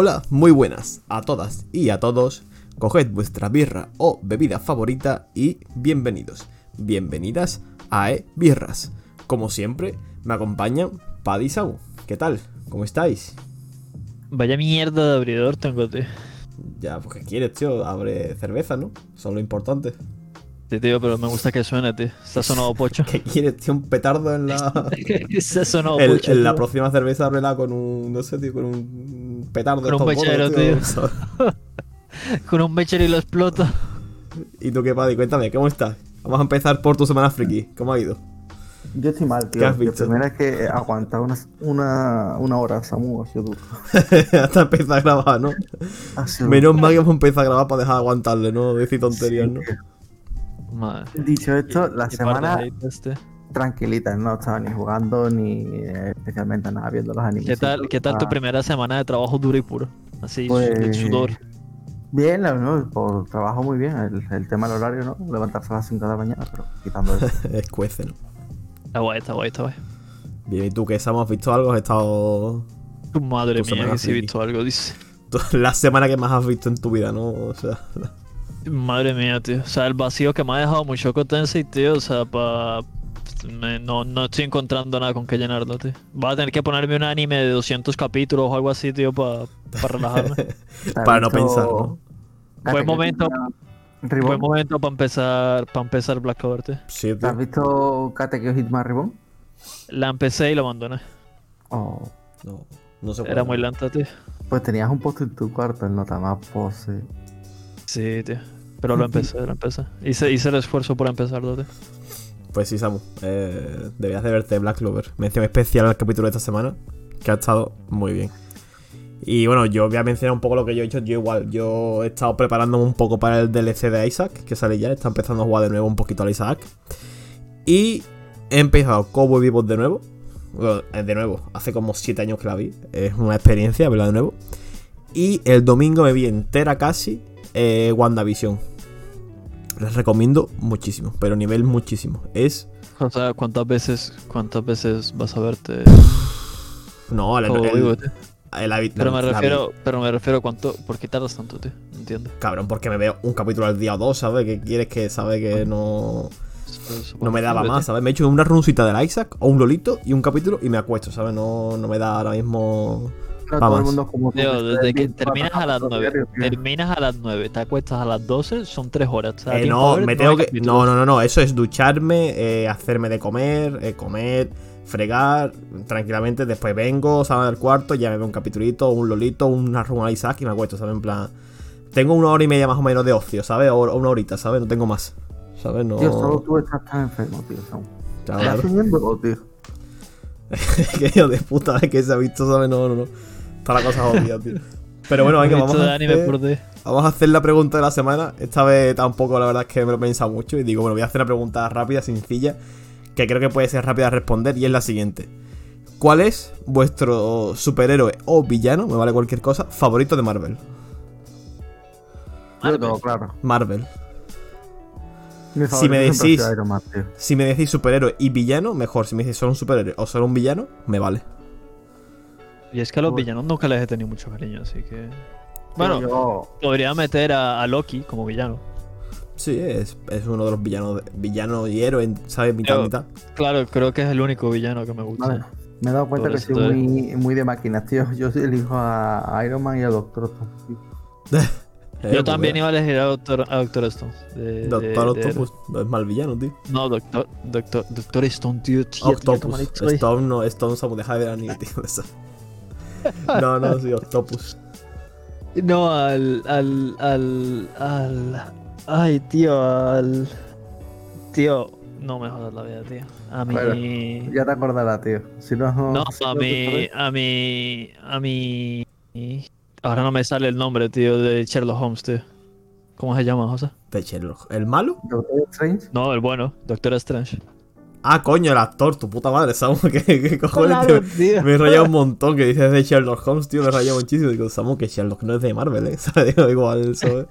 Hola, muy buenas a todas y a todos. Coged vuestra birra o bebida favorita y bienvenidos, bienvenidas a E Birras. Como siempre, me acompañan Paddy y. ¿Qué tal? ¿Cómo estáis? Vaya mierda de abridor tengo, tío. Ya, pues ¿qué quieres, tío? Abre cerveza, ¿no? Es lo importante. Sí, tío, pero me gusta que suene, tío. Se ha sonado pocho. ¿Qué quieres, tío? Un petardo en la. Se ha sonado El- pocho. en la próxima cerveza ábrela con un. No sé, tío, con un petardo. Con un estos mechero, gordos, Con un mechero y lo exploto. ¿Y tú qué, Paddy? Cuéntame, ¿cómo estás? Vamos a empezar por tu semana friki. ¿Cómo ha ido? Yo estoy mal, tío. ¿Qué has La primera es que aguantar una, una, una hora, Samu, ha sido duro. Hasta empezar a grabar, ¿no? Menos mal que hemos empezado a grabar para dejar de aguantarle, ¿no? Decir tonterías, ¿no? Madre. Dicho esto, la semana este. Tranquilita, no estaba ni jugando ni eh, especialmente nada, viendo los animes. ¿Qué tal, ¿Qué tal tu Ah, primera semana de trabajo duro y puro? Así, Pues- el sudor. Bien, la- no, por trabajo muy bien. El, el tema del horario, ¿no? Levantarse a las 5 de la mañana, pero quitando eso. Escuece, ¿no? Está guay, está guay, está guay. Bien, ¿y tú qué? Sam, ¿Has visto algo? ¿Has estado Tu madre mía, que si he visto algo, dice. la semana que más has visto en tu vida, ¿no? O sea, Madre mía, tío. O sea, el vacío que me ha dejado Mushoku Tensei, tío. O sea, pa... me- no, no estoy encontrando nada con que llenarlo, tío. Voy a tener que ponerme un anime de 200 capítulos o algo así, tío, para relajarme. para no pensar, ¿no? Buen momento. Ribbon. Buen momento para empezar, para empezar Black Clover, tío. Sí, ¿Has tío. visto Katekyo Hitman Ribbon? La empecé y la abandoné. Oh, No, no se puede. Era muy lenta, tío. pues tenías un post en tu cuarto, el nota más pose. Sí, tío. Pero lo empecé, lo empecé. Hice, hice el esfuerzo por empezarlo, tío. Pues sí, Samu. Eh, debías de verte Black Clover. Mención especial al capítulo de esta semana, que ha estado muy bien. Y bueno, yo voy a mencionar un poco lo que yo he hecho. Yo igual, yo he estado preparándome un poco para el DLC de Isaac, que sale ya. Está empezando a jugar de nuevo un poquito al Isaac. Y he empezado Cowboy Bebop de nuevo. Bueno, eh, de nuevo, hace como 7 años que la vi. Es una experiencia verla de nuevo. Y el domingo me vi entera casi eh, WandaVision. Les recomiendo muchísimo, pero nivel muchísimo. Es. O sea, ¿cuántas veces, cuántas veces vas a verte? No, Cowboy el- Pero me la- refiero, pero me refiero a cuánto, ¿por qué tardas tanto, tío? No entiendo. Cabrón, porque me veo un capítulo al día o dos, ¿sabes? ¿Qué quieres que sabe que no, no me daba que- más, ¿sabes? Me he hecho una runcita del Isaac o un Lolito y un capítulo y me acuesto, ¿sabes? No, no me da ahora mismo. No, Vamos. todo el mundo como Tío, que desde que terminas a las 9, diario, tío. terminas a las 9, te acuestas a las 12, son 3 horas. o sea, Eh, no, me tengo que. No, no, no, no. Eso es ducharme, eh, hacerme de comer, eh, comer, fregar tranquilamente. Después vengo, salgo del cuarto, ya me veo un capitulito, un Lolito, una al Isaac y me acuesto, ¿sabes? En plan. Tengo una hora y media más o menos de ocio, ¿sabes? O una horita, ¿sabes? No tengo más. ¿Sabes? No. Tío, solo tú estás tan enfermo, tío. ¿Estás teniendo tío? que hijo de puta, es que se ha visto, ¿sabes? No, no, no. Está la cosa jodida, tío. Pero bueno, venga, vamos a, hacer, vamos a hacer la pregunta de la semana. Esta vez tampoco, la verdad es que me lo he pensado mucho. Y digo, bueno, voy a hacer una pregunta rápida, sencilla, que creo que puede ser rápida de responder. Y es la siguiente: ¿Cuál es vuestro superhéroe o villano, me vale cualquier cosa, favorito de Marvel? Yo tengo claro. Marvel. Si me decís- Iron Man. Si me decís superhéroe y villano, mejor. Si me decís solo un superhéroe o solo un villano, me vale. Y es que a los villanos nunca les he tenido mucho cariño, así que. Bueno, Tío, yo- podría meter a, a Loki como villano. Sí, es, es uno de los villanos, villano y héroe, ¿sabes? Mitad, Yo- mitad. Claro, creo que es el único villano que me gusta. Vale. Me he dado cuenta Por que soy muy, muy de máquinas, tío. Yo elijo a a Iron Man y a Doctor tío. Eh, Yo también pues, iba a elegir a Doctor, a Doctor Stone. de- Doctor de- Octopus, no es mal villano, tío. No, Doctor, Doctor, Doctor Stone, tío. tío, tío, Octopus. soy. Stone no, Stone se deja de ver anime, tío. No, no, sí, Octopus. No, al, al, al, al... Ay, tío, al... Tío, no me jodas la vida, tío. A mí... Bueno, Ya te acordarás, tío. Si no, No, si a no mí, a mí, a mí... Ahora no me sale el nombre, tío, de Sherlock Holmes, tío. ¿Cómo se llama, José? De Sherlock. ¿El malo? Doctor Strange. No, el bueno, Doctor Strange. Ah, coño, el actor, tu puta madre, Samu. ¿Qué, qué cojones? Claro, tío? Me he rayado un montón que dices de Sherlock Holmes, tío. Me he rayado muchísimo. Digo, Samu, que Sherlock no es de Marvel, ¿eh? ¿Sabes? Digo, igual, ¿sabes?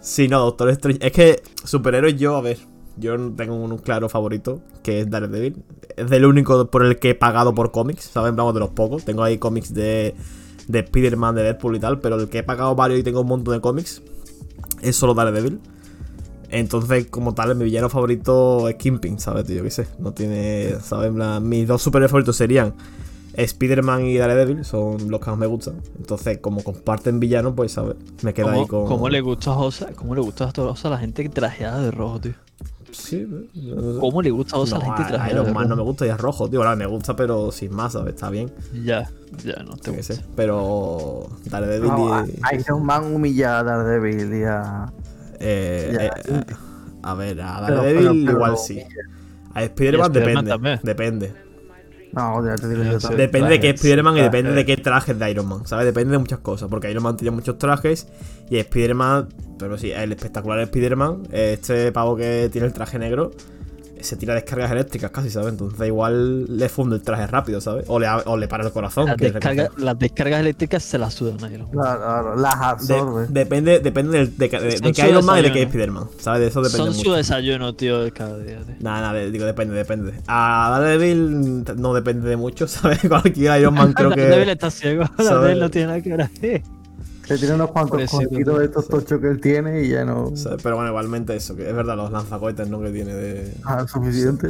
Sí, no, Doctor Strange. Es que superhéroes yo, a ver, yo tengo un claro favorito, que es Daredevil. Es del único por el que he pagado por cómics, ¿sabes? Vamos de los pocos. Tengo ahí cómics de de Spider-Man, de Deadpool y tal, pero el que he pagado varios y tengo un montón de cómics es solo Daredevil. Entonces, como tal, mi villano favorito es Kingpin, ¿sabes? Tío, qué sé. No tiene, ¿sabes? Mis dos superhéroes favoritos serían Spider-Man y Daredevil, son los que más me gustan. Entonces, como comparten villanos, pues, ¿sabes? Me quedo ahí ¿Cómo, con. cómo le gusta a Josa? ¿Cómo le gusta a Josa a la gente trajeada de rojo, tío? Sí, no sé. ¿Cómo le gusta a Josa a la No, gente trajeada de Iron Man rojo? no me gusta y es rojo, tío. Ahora me gusta, pero sin más, ¿sabes? Está bien. Ya, ya, no te yo qué sé. gusta. Pero Daredevil No, y. a- Iron Man humilla a Daredevil y a. eh, Ya. eh, a ver, a Daredevil pero- pero igual sí. A Spider-Man depende. también. Depende. No, ya te digo Ya yo sé. también. Depende de qué Spider-Man y depende de qué trajes de Iron Man, ¿sabes? Depende de muchas cosas. Porque Iron Man tiene muchos trajes y Spider-Man, pero sí, el espectacular Spider-Man, este pavo que tiene el traje negro, se tira descargas eléctricas casi, ¿sabes? Entonces igual le funde el traje rápido, ¿sabes? O le, o le para el corazón. Las, que es descargas, recoger. las descargas eléctricas se las sudan a Iron Man. Claro, claro, las De- absorbe. depende depende del- de, de, de su Iron Man y de qué desayuno. Spider-Man, ¿sabes? De eso depende Son su desayuno, tío, de cada día, tío. Nada, nada, digo, depende, depende. A Daredevil no depende de mucho, ¿sabes? Cualquier Iron Man creo Daredevil que... está ciego. Daredevil no tiene nada que ver ahí. Se tiene unos cuantos cojitos de estos tochos que él tiene y ya no. Pero bueno, igualmente eso, que es verdad, los lanzacohetes, ¿no? Que tiene de... Ah, suficiente.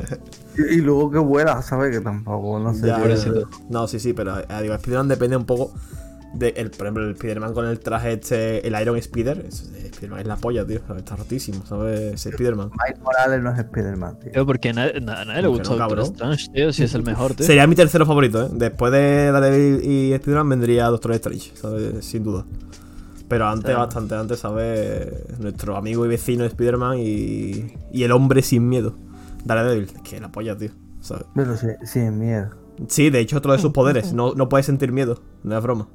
y, y luego que vuela, ¿sabes? Que tampoco, no sé. Ya. No, sí, sí, pero digo, Spider-Man depende un poco de, el, por ejemplo, el Spider-Man con el traje este, el Iron Spider, es, Spider-Man es la polla, tío, está rotísimo, ¿sabes? Ese Spider-Man. Miles Morales no es Spider-Man, tío. Tío, porque a nadie, na- a nadie le ¿Cómo que gusta no? Strange, tío, si es el mejor, tío. Sería mi tercero favorito, ¿eh? Después de Daredevil y Spider-Man vendría Doctor Strange, ¿sabes? Sin duda. Pero antes, Claro. bastante antes, ¿sabes? Nuestro amigo y vecino Spider-Man y, y el hombre sin miedo. Daredevil, es que la polla, tío, ¿sabes? Pero sí, sin miedo. Sí, de hecho, otro de sus poderes, no, no puede sentir miedo, no es broma.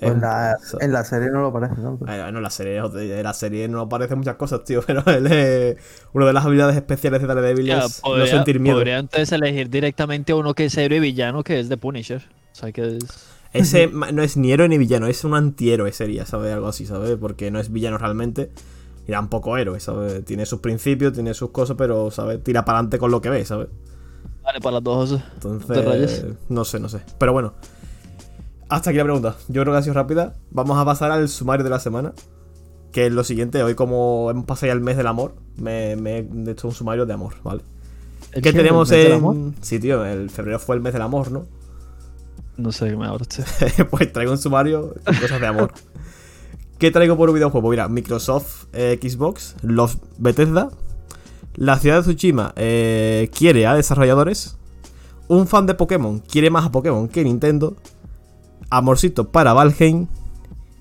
Pues Es- en, la, en la serie no lo parece tanto. Bueno, la serie, en la serie no aparecen muchas cosas, tío, pero él es una de las habilidades especiales de Daredevil es podría, no sentir miedo. podría entonces elegir directamente a uno que es héroe y villano, que es de Punisher. O sea, que es... Ese no es ni héroe ni villano, es un antihéroe sería, ¿sabes? Algo así, ¿sabes? Porque no es villano realmente y tampoco héroe, ¿sabes? Tiene sus principios, tiene sus cosas, pero, ¿sabes? Tira para adelante con lo que ve, ¿sabes? Vale, para las dos. ¿Te Entonces, rayas? no sé, no sé. Pero bueno, hasta aquí la pregunta. Yo creo que ha sido rápida. Vamos a pasar al sumario de la semana. Que es lo siguiente, hoy como hemos pasado ya el mes del amor, me, me he hecho un sumario de amor, ¿vale? ¿El ¿Qué tenemos ¿El mes del en...? amor? Sí, tío, el febrero fue el mes del amor, ¿no? No sé qué me hablas, tío. pues traigo un sumario con cosas de amor. ¿Qué traigo por un videojuego? Mira, Microsoft, eh, Xbox, los Bethesda, la ciudad de Tsushima eh, quiere a desarrolladores, un fan de Pokémon quiere más a Pokémon que Nintendo, amorcito para Valheim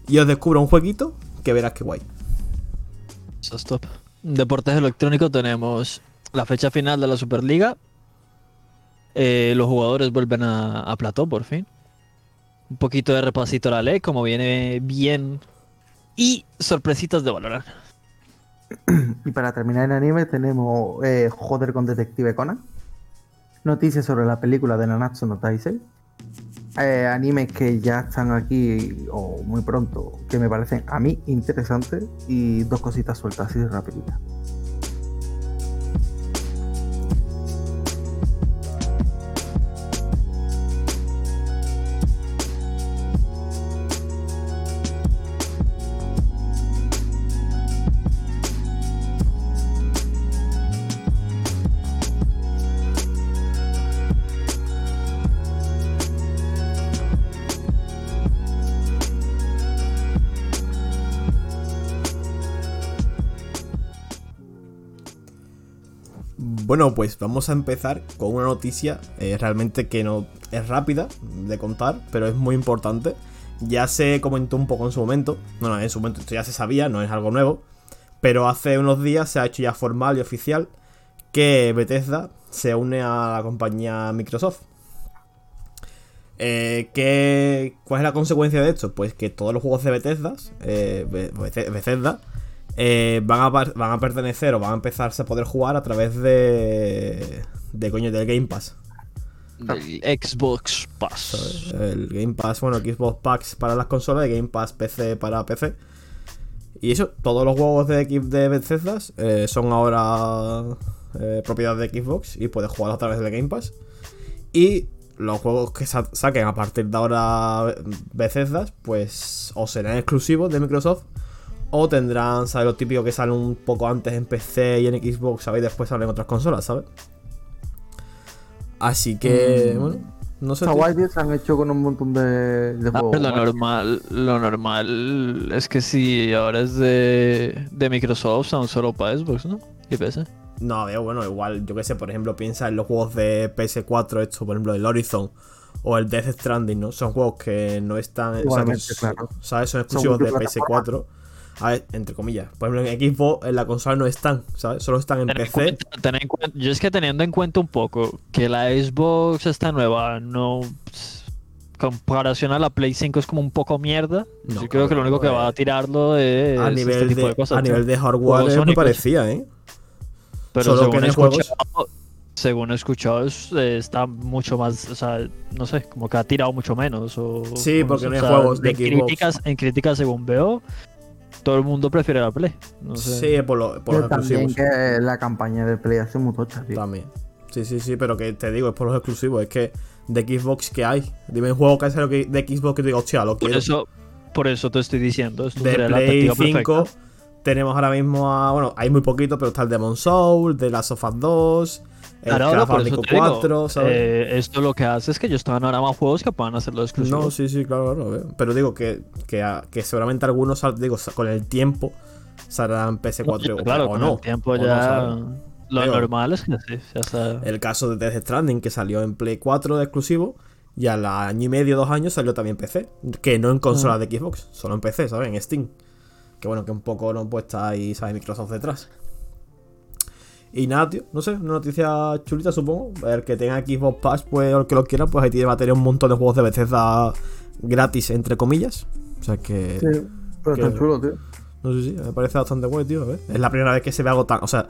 y os descubro un jueguito que verás que guay. Eso es top. Deportes electrónicos tenemos la fecha final de la Superliga. Eh, los jugadores vuelven a, a plató por fin. Un poquito de repasito a la ley, como viene bien. Y sorpresitas de valorar. Y para terminar en anime tenemos eh, Joder con Detective Conan. Noticias sobre la película de Nanatsu no Taisei. Eh, animes que ya están aquí o muy pronto, que me parecen a mí interesantes. Y dos cositas sueltas así de. Bueno, pues vamos a empezar con una noticia eh, realmente que no es rápida de contar, pero es muy importante. Ya se comentó un poco en su momento, bueno, en su momento esto ya se sabía, no es algo nuevo, pero hace unos días se ha hecho ya formal y oficial que Bethesda se une a la compañía Microsoft. Eh, ¿qué- ¿Cuál es la consecuencia de esto? Pues que todos los juegos de Bethesda, eh, Be- Bethe- Bethesda eh, van, a, van a pertenecer o van a empezarse a poder jugar a través de. de coño, del Game Pass. Del Xbox Pass. El Game Pass, bueno, Xbox Packs para las consolas y Game Pass PC para PC. Y eso, todos los juegos de, de Bethesda eh, son ahora eh, propiedad de Xbox y puedes jugar a través del Game Pass. Y los juegos que sa- saquen a partir de ahora Bethesda, pues o serán exclusivos de Microsoft o tendrán, ¿sabes? Lo típico que sale un poco antes en PC y en Xbox, ¿sabes? Y después salen en otras consolas, ¿sabes? Así que, Mm. bueno, no sé. Está tío. guay, tío, se han hecho con un montón de, de Ah, juegos. lo normal, lo normal es que si ahora es de, de Microsoft, son solo para Xbox, ¿no? Y PC. No, veo, bueno, igual, yo que sé, por ejemplo, piensa en los juegos de PS4, esto, por ejemplo, el Horizon o el Death Stranding, ¿no? Son juegos que no están, o sea, que Igualmente, s- claro. ¿sabes? Son exclusivos de multiplataforma. PS4. A ver, entre comillas. Por ejemplo, en Xbox, en la consola no están, ¿sabes? Solo están en PC. cuenta- en yo es que teniendo en cuenta un poco que la Xbox está nueva, no. Comparación a la Play 5 es como un poco mierda. No, yo creo que lo único que va a tirarlo es A este nivel, tipo de, de cosas. a tío. nivel de hardware me únicos. parecía, ¿eh? Pero solo según que he escuchado, según he escuchado, es- eh, está mucho más, o sea, no sé, como que ha tirado mucho menos. O, Sí, porque no hay o sea, juegos de en Xbox. críticas, en críticas, según veo, todo el mundo prefiere la Play. No sé. Sí, por, lo- por los también exclusivos. que la campaña de Play hace muy tocha, tío. También. Sí, sí, sí, pero que te digo, es por los exclusivos. Es que de Xbox que hay. Dime un juego que que- de Xbox que te digo, hostia, lo Por quiero. eso, por eso te estoy diciendo. Esto de la Play perspectiva 5 perfecta. tenemos ahora mismo a. Bueno, hay muy poquito, pero está el Demon Soul, The Last of Us 2, el Claro, por eso Bandicoot te digo, 4, ¿sabes? eh, esto lo que hace es que ellos están ahora más juegos que puedan hacerlo exclusivo. no, sí, sí, claro, claro. Pero digo que, que, seguramente algunos, digo, con el tiempo saldrán PS4 o- claro, o con no. el tiempo o no, ya. ¿sabes? lo Digo, normal es que sí, ya está. El caso de Death Stranding, que salió en Play 4 de exclusivo, y al año y medio, dos años, salió también en PC. Que no en consola Ah. de Xbox, solo en PC, ¿sabes? En Steam. Que bueno, que un poco no puesta ahí, ¿sabes? Microsoft detrás. Y nada, tío, no sé, una noticia chulita, supongo. El que tenga Xbox Pass, pues, o el que lo quiera, pues ahí tiene va a tener un montón de juegos de Bethesda gratis, entre comillas. O sea que. Sí, pero que- está chulo, tío. No sé si, me parece bastante guay, tío. a ver. Es la primera vez que se ve algo tan. O sea,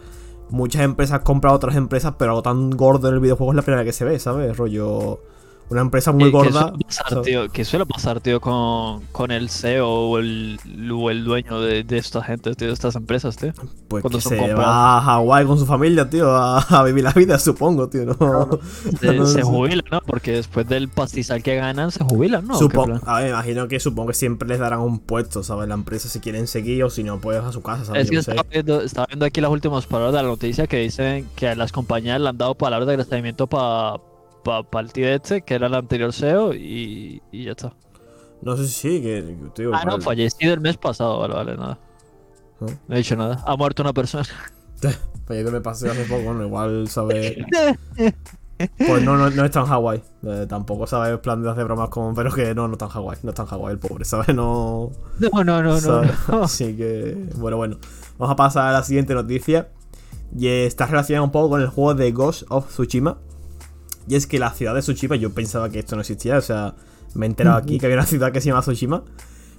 muchas empresas compran a otras empresas, pero algo tan gordo en el videojuego es la primera vez que se ve, ¿sabes? Rollo. Una empresa muy Que- que gorda. suele pasar, tío, que suele pasar, tío, con, con el CEO o el, o el dueño de, de esta gente, tío, de estas empresas, tío. Pues cuando que son se comprados. va a Hawái con su familia, tío, a, a vivir la vida, supongo, tío. ¿no? Se, No se jubilan, ¿no? Porque después del pastizal que ganan, se jubilan, ¿no? ¿O qué Supongo, a ver, imagino que supongo que siempre les darán un puesto, ¿sabes? La empresa si quieren seguir o si no, pues a su casa, ¿sabes? Es que estaba viendo, estaba viendo aquí las últimas palabras de la noticia que dicen que a las compañías le han dado palabras de agradecimiento para pa, el tío este, que era el anterior CEO, y, y ya está. No sé si sí, que, tío. Ah, no, fallecido el mes pasado, vale, vale, nada. ¿No? No he dicho nada. Ha muerto una persona. Pues yo me pasé hace poco, bueno, igual sabe. Pues no, no, no está en Hawái. Eh, tampoco sabe el plan de hacer bromas con. Pero que no, no está en Hawái. No está en Hawái, el pobre, ¿sabes? No. No, no, no, no. ¿sabes? no. Así que. Bueno, bueno. Vamos a pasar a la siguiente noticia. Y está relacionada un poco con el juego de Ghost of Tsushima. Y es que la ciudad de Tsushima, yo pensaba que esto no existía. O sea, me he enterado aquí que había una ciudad que se llama Tsushima.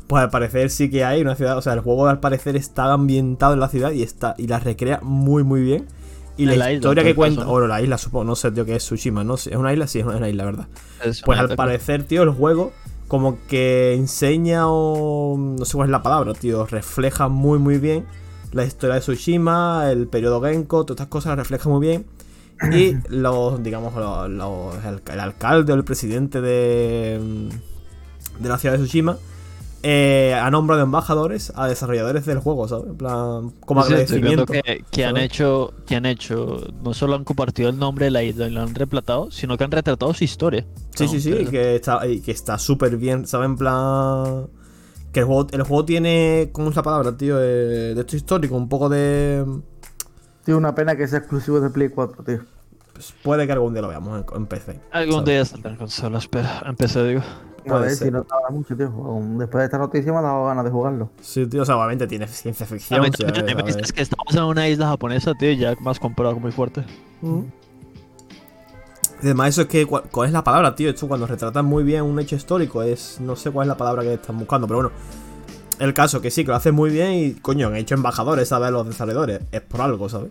Pues al parecer sí que hay una ciudad. O sea, el juego al parecer está ambientado en la ciudad y está. Y la recrea muy muy bien. Y la, historia que cuenta. Bueno, la isla, supongo. No sé, tío, qué es Tsushima, ¿no? ¿Es una isla? Sí, es una isla, ¿verdad? Es Pues al parecer, tío, el juego como que enseña o no sé cuál es la palabra, tío, refleja muy muy bien la historia de Tsushima, el periodo Genko, todas estas cosas las refleja muy bien. Y los, digamos, los, los- el, el alcalde o el presidente de, de la ciudad de Tsushima eh, ha nombrado embajadores a desarrolladores del juego, ¿sabes? En plan, como Sí, agradecimiento. que, que han hecho, que han hecho, no solo han compartido el nombre de la isla y lo han retratado, sino que han retratado su historia. Sí, No, sí, sí, pero- que está y que está súper bien, ¿sabes? En plan. Que el juego, el juego tiene. ¿Cómo es la palabra, tío? Eh, de esto histórico, un poco de. Tío, una pena que sea exclusivo de Play 4, tío. pues puede que algún día lo veamos en, en PC. Algún ¿sabes? día saldrá en consola, espera, empecé, digo. A Puede ver ser. si no tarda mucho, tío. Después de esta noticia me ha dado ganas de jugarlo. Sí, tío, o sea, obviamente tiene ciencia A ficción. ver, dices que estamos en una isla japonesa, tío, y ya más comprado muy fuerte. Mm. Además, eso es que. ¿cuál, cuál es la palabra, tío? Esto cuando retratan muy bien un hecho histórico es. No sé cuál es la palabra que están buscando, pero bueno. El caso que sí, que lo hacen muy bien y, coño, han hecho embajadores, ¿sabes? Los desarrolladores. Es por algo, ¿sabes?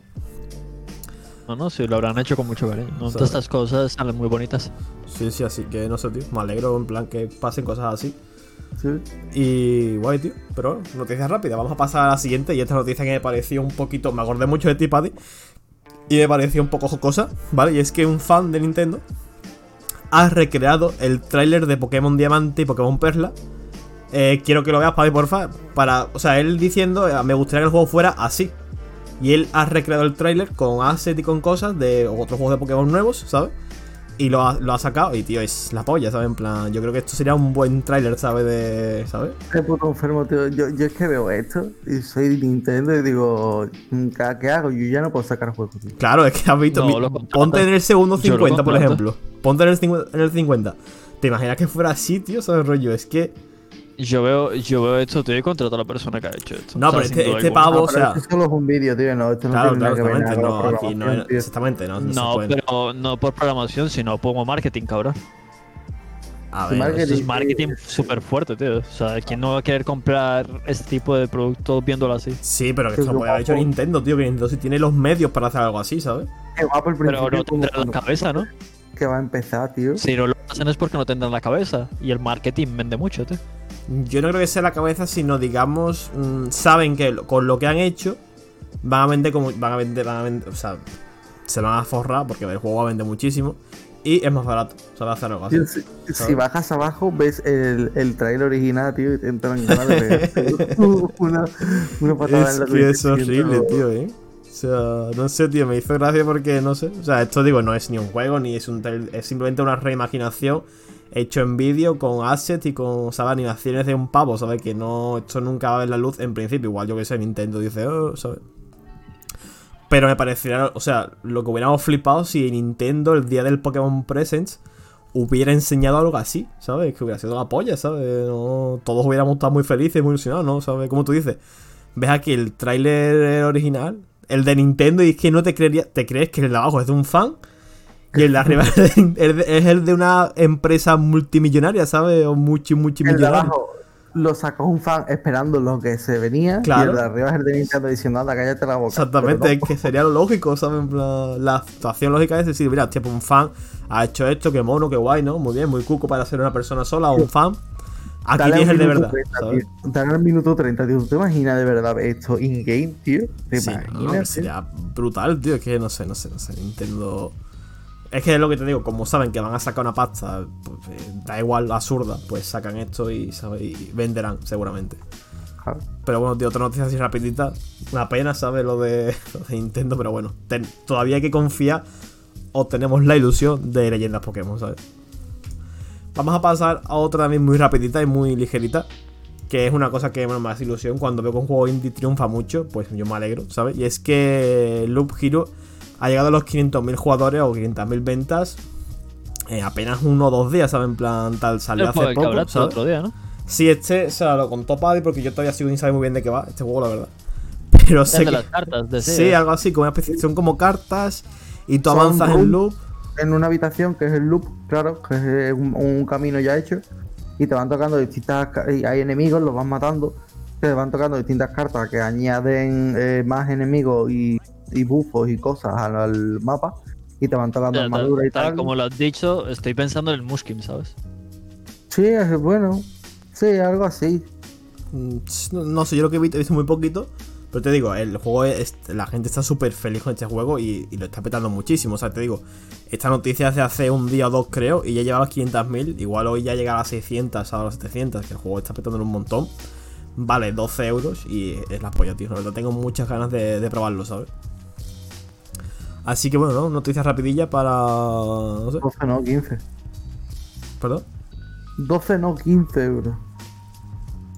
No, no, sí, lo habrán hecho con mucho cariño. ¿no? Todas estas cosas salen muy bonitas. Sí, sí, así que no sé, tío. Me alegro en plan que pasen cosas así. Sí. Y guay, tío. Pero bueno, noticias rápidas. Vamos a pasar a la siguiente. Y esta noticia que me pareció un poquito. Me acordé mucho de ti, Paddy. Y me pareció un poco jocosa, ¿vale? Y es que un fan de Nintendo ha recreado el tráiler de Pokémon Diamante y Pokémon Perla. Eh, quiero que lo veas, Papi, porfa. Para, o sea, él diciendo, eh, me gustaría que el juego fuera así. Y él ha recreado el tráiler con assets y con cosas de otros juegos de Pokémon nuevos, ¿sabes? Y lo ha, lo ha sacado y, tío, es la polla, ¿sabes? En plan, yo creo que esto sería un buen tráiler, ¿sabes? De, ¿sabes? Qué puto enfermo, tío. Yo, yo es que veo esto y soy de Nintendo y digo, ¿qué, qué hago? Yo ya no puedo sacar juegos, tío. Claro, es que has visto. No, mi- ponte en el segundo Yo lo 50, por ejemplo. Ponte en el, 50, en el 50. ¿Te imaginas que fuera así, tío? ¿Sabes, rollo? Es que. Yo veo, yo veo esto, tío, y contrato a la persona que ha hecho esto. No, O sea, pero este, este pavo, Ah, o sea. esto solo es un vídeo, tío. No, esto no Claro, tiene claro, nada que No, aquí no. Exactamente, no, no, No, pero no por programación, sino por marketing, cabrón. A ver. marketing. Esto es marketing súper fuerte, tío. O sea, ¿quién no va a querer comprar este tipo de productos viéndolo así? Sí, pero que Qué esto lo puede haber hecho. Nintendo, tío. Que Nintendo sí tiene los medios para hacer algo así, ¿sabes? Qué guapo el Pero principio. no tendrán la cabeza, ¿no? Que va a empezar, tío. Si no lo hacen es porque no tendrán la cabeza. Y el marketing vende mucho, tío. Yo no creo que sea la cabeza, sino, digamos, mm, saben que con lo que han hecho van a vender como. Van a vender, van a vender. O sea, se van a forrar porque el juego va a vender muchísimo. Y es más barato. O sea, va a hacer algo así. Si, si bajas abajo, ves el, el trailer original, tío, y te entran ganas de una, una patada Es en la que es horrible, tío, eh. O sea, no sé, tío, me hizo gracia porque no sé. O sea, esto digo, no es ni un juego, ni es un tel- es simplemente una reimaginación hecho en vídeo con assets y con, ¿sabes? Animaciones de un pavo, ¿sabes? Que no, esto nunca va a ver la luz en principio. Igual yo que sé, Nintendo dice, oh, ¿sabes? Pero me parecería, o sea, lo que hubiéramos flipado si Nintendo el día del Pokémon Presents hubiera enseñado algo así, ¿sabes? Que hubiera sido la polla, ¿sabes? Todos hubiéramos estado muy felices, muy ilusionados, ¿no? ¿Sabes? Como tú dices, ves aquí el tráiler original, el de Nintendo, y es que no te creería, te crees que el de abajo es de un fan y el de arriba es el de una empresa multimillonaria, ¿sabes? O multi, El de multimillonaria. abajo lo sacó un fan esperando lo que se venía. Claro. Y el de arriba es el de Nintendo diciendo, anda, cállate la boca. Exactamente, es que sería lo lógico, ¿sabes? Plan, La actuación lógica es decir, mira, un fan ha hecho esto, qué mono, qué guay, ¿no? Muy bien, muy cuco para ser una persona sola o un fan. Aquí Dale tienes el de verdad, 30, ¿sabes? Dale al minuto 30, tío. ¿Tú te imaginas de verdad ver esto in-game, tío? ¿Te Sí, imaginas? no, sería brutal, tío. Es que no sé, no sé, no sé. Nintendo. Es que es lo que te digo, como saben que van a sacar una pasta, pues, eh, da igual, absurda, pues sacan esto y, ¿sabes? y venderán, seguramente. Claro. Pero bueno, tío, otra noticia así rapidita. Una pena, ¿sabes? Lo de, lo de Nintendo, pero bueno. ten- todavía hay que confiar o tenemos la ilusión de leyendas Pokémon, ¿sabes? Vamos a pasar a otra también muy rapidita y muy ligerita. Que es una cosa que bueno, me hace ilusión. Cuando veo que un juego indie triunfa mucho, pues yo me alegro, ¿sabes? Y es que Loop Hero ha llegado a los 500.000 jugadores o 500.000 ventas en apenas uno o dos días, ¿sabes? En plan, tal, salió hace poco, ¿sabes? otro día, ¿no? Sí, este, o sea, lo contó Paddy porque yo todavía sigo sin saber muy bien de qué va este juego, la verdad. Pero sé El de que... las cartas, de Sí, algo así, como una especie, son como cartas y tú Son avanzas en loop. En una habitación que es el loop, claro, que es un, un camino ya hecho. Y te van tocando distintas. y Hay enemigos, los van matando. Te van tocando distintas cartas que añaden eh, más enemigos y, y buffos y cosas al, al mapa. Y te van tocando armadura y tal tal. como lo has dicho, estoy pensando en el Muskim, ¿sabes? Sí, es bueno. Sí, algo así. Mm, No, no sé, yo lo que he visto, he visto muy poquito. Pero te digo, el juego es. La gente está súper feliz con este juego y, y lo está petando muchísimo. O sea, te digo, esta noticia es de hace un día o dos, creo, y ya llevaba las 500.000. Igual hoy ya llega a las 600, a las 700, que el juego está petando un montón. Vale, 12 euros y es la polla, tío. La verdad, tengo muchas ganas de, de probarlo, ¿sabes? Así que bueno, ¿no? Noticias rapidilla para. No sé, 12 no, 15. perdón. 12 no, 15 euros.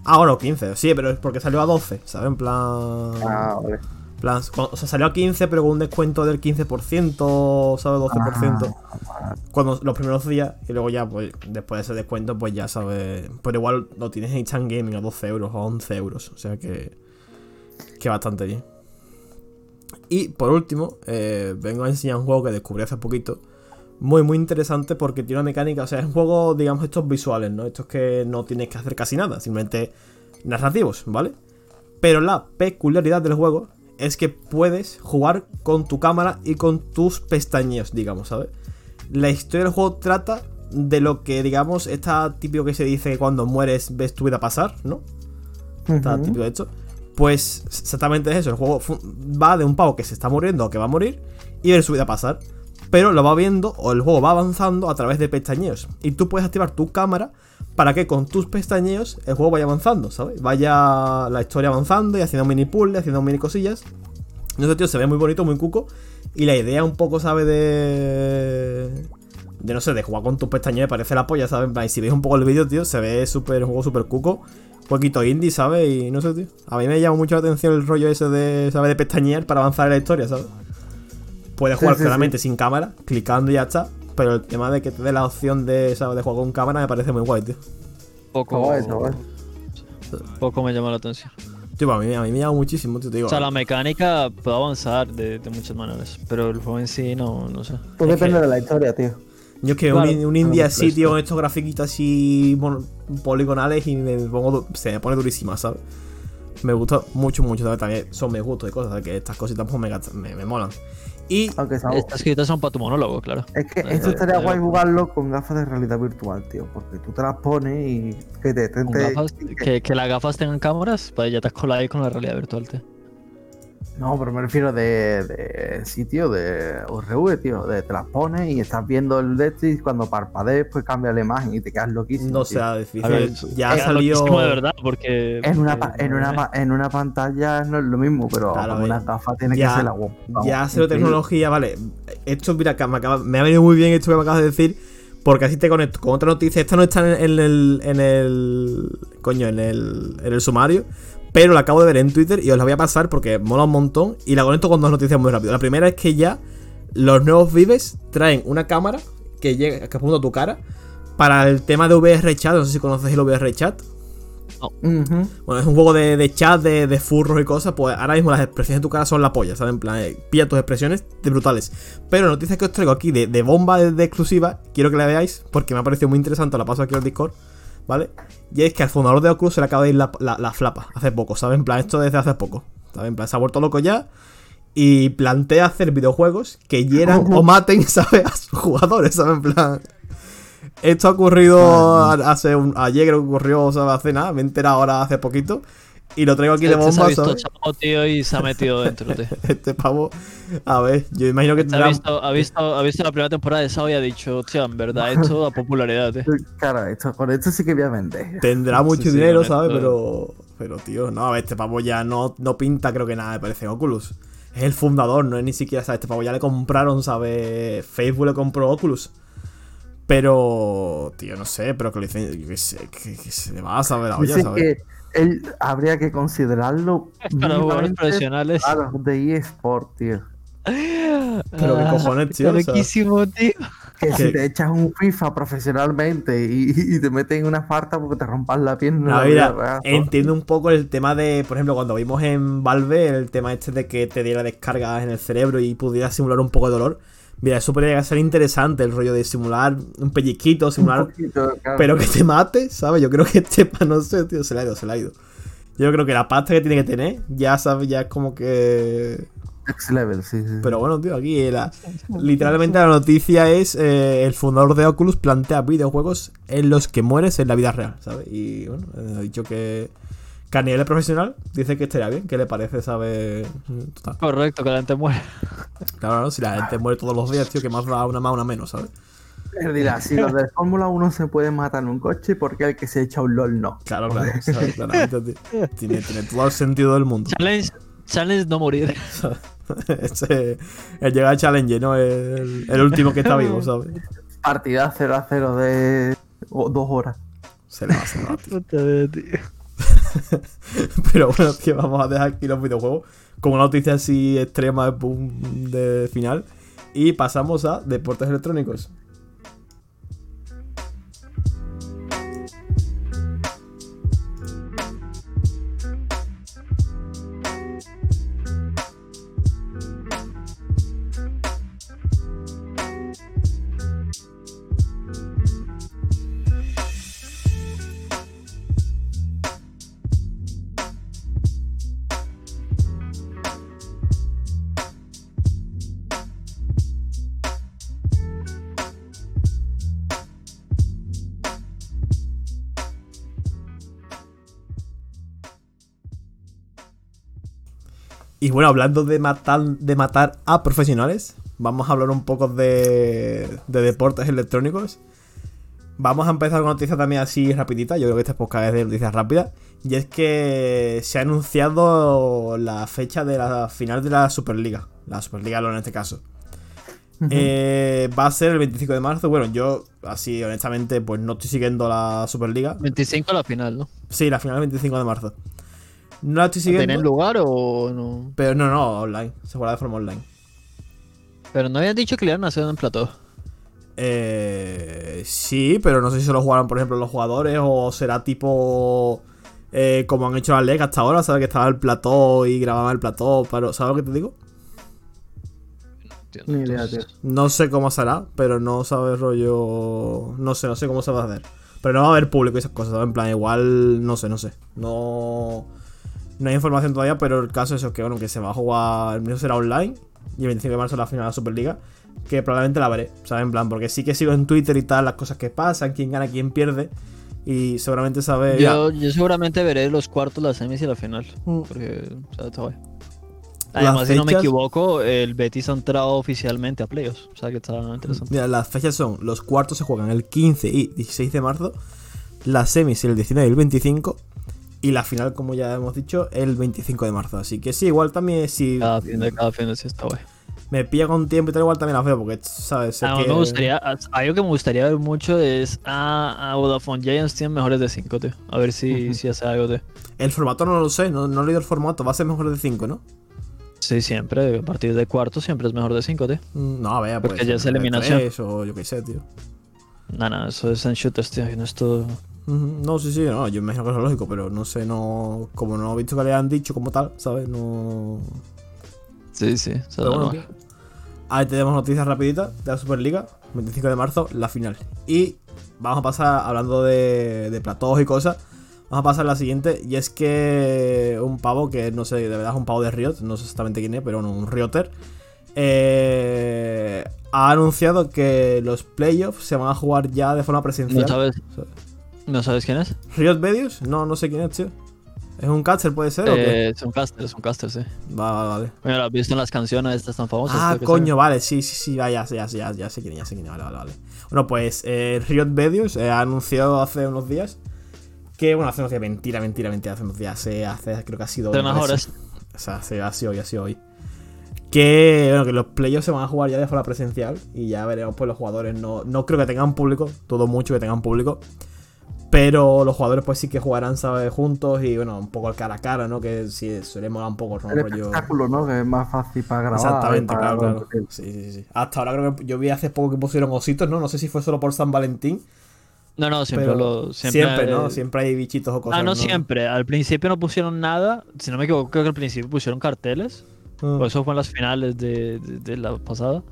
Ah, bueno, 15, sí, pero es porque salió a 12, ¿sabes? En plan. Ah, vale. plan o sea, salió a 15, pero con un descuento del 15%, ¿sabes? 12%. Ah, Cuando los primeros días, y luego ya, pues, después de ese descuento, pues ya sabes. Pero igual lo tienes en Instant Gaming a 12 euros o a 11 euros. O sea que. Que bastante bien. Y por último, eh, vengo a enseñar un juego que descubrí hace poquito. Muy, muy interesante porque tiene una mecánica. O sea, es un juego, digamos, estos visuales, ¿no? Estos que no tienes que hacer casi nada, simplemente narrativos, ¿vale? Pero la peculiaridad del juego es que puedes jugar con tu cámara y con tus pestañeos, digamos, ¿sabes? La historia del juego trata de lo que, digamos, está típico que se dice que cuando mueres ves tu vida pasar, ¿no? Está típico de esto. Pues exactamente es eso. El juego va de un pavo que se está muriendo o que va a morir y ver su vida pasar. pero lo va viendo o el juego va avanzando a través de pestañeos. Y tú puedes activar tu cámara para que con tus pestañeos el juego vaya avanzando, ¿sabes? Vaya la historia avanzando y haciendo mini puzzles, haciendo mini cosillas. Sé, tío, se ve muy bonito, muy cuco. Y la idea un poco, ¿sabes? De. De no sé, de jugar con tus pestañeos me parece la polla, ¿sabes? Y si veis un poco el vídeo, tío, se ve súper, juego súper cuco. Poquito indie, ¿sabes? Y no sé, tío. A mí me llama mucho la atención el rollo ese de, ¿sabes? De pestañear para avanzar en la historia, ¿sabes? Puedes jugar sí, claramente sin cámara, clicando y ya está. Pero el tema de que te dé la opción de, ¿sabes? De jugar con cámara me parece muy guay, tío. Poco, guay, poco me llama la atención. Tío, a mí, a mí me llama muchísimo, tío. Te digo, O sea, la mecánica puede avanzar de, de muchas maneras, pero el juego en sí no, no sé. Todo Es que- depende de la historia, tío. Yo es que Claro. un, un indie Claro, así, pues, tío, con estos grafiquitos así poligonales y me pongo, se me pone durísima, ¿sabes? Me gusta mucho, mucho, ¿sabes? También son mis gustos y cosas, ¿sabes? que estas cositas pues, me, me, me molan. Y Estas escritas son para tu monólogo, claro. Es que Eh, esto estaría eh, guay jugarlo con gafas de realidad virtual, tío. Porque tú te las pones y que te te- gafas, que, que las gafas tengan cámaras, pues ya te has colado ahí con la realidad virtual, tío. No, pero me refiero de, de sitio de URV, tío. De te las pones y estás viendo el y cuando parpadees, pues cambia la imagen y te quedas loquísimo. no tío. sea difícil. Ver, ya ha es salido. de verdad, porque. En una, porque- en, una, en una pantalla no es lo mismo, pero Claro, con una gafa tiene ya- que ser la guapa. Ya ha sido tecnología, vale. Esto, mira, que me, acaba- me ha venido muy bien esto que me acabas de decir. Porque así te conecto con otra noticia. Esta no está en, en el. En el. Coño, en el. En el sumario. Pero la acabo de ver en Twitter y os la voy a pasar porque mola un montón. Y la conecto con dos noticias muy rápido. La primera es que ya los nuevos Vives traen una cámara que llega, que apunta a tu cara. Para el tema de VR chat. No sé si conoces el VR chat. Bueno, es un juego de, de chat, de, de furros y cosas. Pues ahora mismo las expresiones de tu cara son la polla, ¿sabes? En plan, eh, pilla tus expresiones de brutales. Pero la noticia que os traigo aquí de, de bomba de, de exclusiva, quiero que la veáis porque me ha parecido muy interesante. La paso aquí al Discord, ¿vale? Y es que al fundador de Oculus se le acaba de ir la, la- la flapa hace poco, ¿sabes? En plan, esto desde hace poco. ¿sabes? En plan, se ha vuelto loco ya. Y plantea hacer videojuegos que hieran o maten, ¿sabes? A sus jugadores, ¿sabes? En plan. Esto ha ocurrido hace un, ayer, creo que ocurrió, ¿sabes? Hace nada, me he enterado ahora hace poquito. Y lo traigo aquí de Este se ha bomba, visto ¿sabes? chamo, tío, y se ha metido dentro, tío. Este pavo. A ver, yo imagino que Ha tendrá, visto, ha, visto, ha visto la primera temporada de Sao y ha dicho, tío, en verdad esto da popularidad, tío. Claro, esto, con esto sí que voy a vender. tendrá mucho Sí, sí, dinero, momento. ¿sabes? Pero. Pero, tío, no, a ver, este pavo ya no, no pinta, creo que nada, me parece en Oculus. Es el fundador, no es ni siquiera, ¿sabes? Este pavo ya le compraron, ¿sabes? Facebook le compró Oculus. Pero, tío, no sé, pero que le dicen, que, que se le va a saber la olla, ¿sabes? que él habría que considerarlo Para jugadores profesionales. a los de eSport, tío. Pero qué Ah, cojones, tío, está o sea. loquísimo, tío. Que si te echas un FIFA profesionalmente y, y te metes en una farta porque te rompas la pierna. vida mira, ¿no? entiendo un poco el tema de, por ejemplo, cuando vimos en Valve el tema este de que te diera descargas en el cerebro y pudiera simular un poco de dolor. Mira, eso podría ser interesante, el rollo de simular un pellizquito, Un simular. poquito, claro. Pero que te mate, ¿sabes? Yo creo que este, no sé, tío, se le ha ido, se le ha ido. Yo creo que la pasta que tiene que tener, ya sabes, ya es como que. Next level, sí, sí. Pero bueno, tío, aquí la, literalmente la noticia es eh, el fundador de Oculus plantea videojuegos en los que mueres en la vida real, ¿sabes? Y bueno, eh, ha dicho que, que a nivel profesional dice que estaría bien, ¿qué le parece, ¿sabes? Total. Correcto, que la gente muere. Claro, ¿no? Si la gente muere todos los días, tío, que más da una más, una menos, ¿sabes? Él dirá, si los de Fórmula 1 se pueden matar en un coche, porque el que se echa un LOL no? Claro, claro, ¿sabes? Claramente, tío. Tiene, tiene todo el sentido del mundo. Challenge, challenge no morir. Ese, el llegar al challenge, ¿no? El, el último que está vivo, ¿sabes? Partida 0 a 0 de dos horas. Se le va, se le va, tío. De. Pero bueno, tío, vamos a dejar aquí los videojuegos con una noticia así extrema boom, de final. Y pasamos a deportes electrónicos. Y bueno, hablando de matar, de matar a profesionales, vamos a hablar un poco de, de deportes electrónicos. Vamos a empezar con noticias también así rapidita. Yo creo que este podcast es de noticias rápidas. Y es que se ha anunciado la fecha de la final de la Superliga. La Superliga LOL en este caso. Eh, va a ser el 25 de marzo. Bueno, yo, así honestamente, pues no estoy siguiendo la Superliga. 25 a la final, ¿no? Sí, la final el 25 de marzo. No la estoy siguiendo. ¿Tienen lugar o no? Pero no, no, online. Se juega de forma online. Pero no habían dicho que le iban a hacer en plató. Eh, sí, pero no sé si se lo jugaron, por ejemplo, los jugadores o será tipo eh, como han hecho las Leg hasta ahora, ¿sabes? Que estaba el plató y grababan el plató, pero ¿sabes lo que te digo? Ni idea, tío. No sé cómo será, pero no sabes rollo... No sé, no sé cómo se va a hacer. Pero no va a haber público y esas cosas, ¿sabes? En plan, igual, no sé, no sé. No... No hay información todavía, pero el caso es que bueno, que se va a jugar, el mío será online y el 25 de marzo la final de la Superliga, que probablemente la veré, ¿sabes? En plan, porque sí que sigo en Twitter y tal las cosas que pasan, quién gana, quién pierde, y seguramente sabe... Yo, yo seguramente veré los cuartos, las semis y la final. Mm. Porque, o sea, está guay. Además, si no me equivoco, el Betis ha entrado oficialmente a playoffs. O sea que está interesante. Mira, las fechas son, los cuartos se juegan el 15 y 16 de marzo, las semis el 19 y el 25, y la final, como ya hemos dicho, el 25 de marzo. Así que sí, igual también si Cada fin de cada fin de sí está guay. me pilla con tiempo y tal, igual también las veo, porque, ¿sabes? Además, que- me gustaría, algo que me gustaría ver mucho es a, a Vodafone Giants tienen mejores de 5, tío. A ver si, si hace algo de. El formato no lo sé, no, no he leído el formato, va a ser mejor de 5, ¿no? Sí, siempre. A partir de cuarto siempre es mejor de 5, tío. Mm, No, a ver, Porque pues, ya es eliminación. o yo qué sé, tío. Nada, nada, eso es en shooters, tío. No es todo. No, sí, sí, no, yo me imagino que es lógico, pero no sé, no. Como no he visto que le han dicho como tal, ¿sabes? No. Sí, sí. bueno, tío. Ahí tenemos noticias rapiditas de la Superliga, 25 de marzo, la final. Y vamos a pasar, hablando de, de platós y cosas, vamos a pasar a la siguiente, y es que un pavo que no sé, de verdad es un pavo de Riot, no sé exactamente quién es, pero bueno, un Rioter, eh, ha anunciado que los playoffs se van a jugar ya de forma presencial. ¿No sabes, Sí. ¿No sabes quién es? ¿Riot Medios? No, no sé quién es, tío. ¿Es un caster, puede ser o qué? Eh, es un caster, es un caster, sí. Vale, vale, vale. Bueno, lo has visto en las canciones estas tan famosas. Ah, coño, vale, sí, sí, sí, ya, ya, ya, ya, ya sé quién, ya sé quién, vale, vale, vale. Bueno, pues eh, Riot Medios eh, ha anunciado hace unos días que, bueno, hace unos días, mentira, mentira, mentira, hace unos días, hace, hace creo que ha sido... Tres meses. horas. O sea, hace, ha sido hoy, ha sido hoy. Que, bueno, que los playoffs se van a jugar ya de forma presencial y ya veremos, pues los jugadores no, no creo que tengan público, todo mucho que tengan público. Pero los jugadores pues sí que jugarán, ¿sabes? Juntos y bueno, un poco el cara a cara, ¿no? Que sí, suele molar un poco ¿no? El rollo... espectáculo, ¿no? Que es más fácil para grabar. Exactamente, para claro. Sí, sí, sí. Hasta ahora creo que yo vi hace poco que pusieron ositos, ¿no? No sé si fue solo por San Valentín. No, no, siempre pero lo. siempre, Siempre, ¿no? Siempre hay bichitos o cosas. Ah, no, siempre. Al principio no pusieron nada. Si no me equivoco, creo que al principio pusieron carteles. Mm. Pues eso fue en las finales de, de- de la pasada.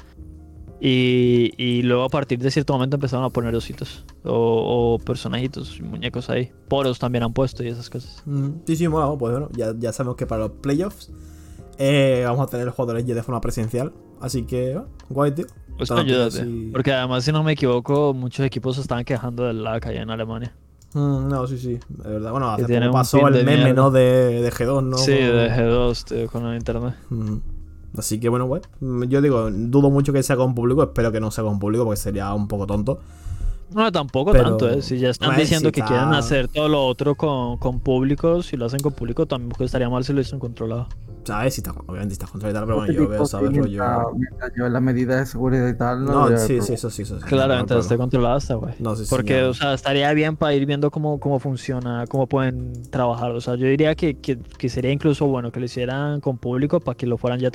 Y, y luego a partir de cierto momento empezaron a poner ositos. O, o personajitos, muñecos ahí. Poros también han puesto y esas cosas. Mm, Sí, sí, mola, pues bueno, ya, ya sabemos que para los playoffs eh, vamos a tener jugadores ya de forma presencial. Así que, bueno, guay, tío. Pues ayúdate. Porque además, si no me equivoco, muchos equipos se estaban quejando del lag allá en Alemania. Mm, no, sí, sí, de verdad. Bueno, hace poco pasó el de meme, mierda. ¿no? De, de G2, ¿no? Sí, de G2, tío, con el internet. Mm. Así que bueno. Mm, Yo digo, dudo mucho que sea con público, espero que no sea con público porque sería un poco tonto. No, tampoco Pero- tanto, ¿eh? Si ya están diciendo que está- quieren hacer todo lo otro con, con público, si lo hacen con público, también estaría mal si lo hicieron controlado. ¿sabes? Si está, obviamente está controlado, pero bueno, yo veo, ¿sabes? mientras lleven las medidas de seguridad y tal, no, No, sí, sí, eso sí, eso sí. Claramente no, esté controlada está guay. No, sí, sí, Porque, no. o sea, estaría bien para ir viendo cómo, cómo funciona, cómo pueden trabajar. O sea, yo diría que, que, que sería incluso bueno que lo hicieran con público para que lo fueran ya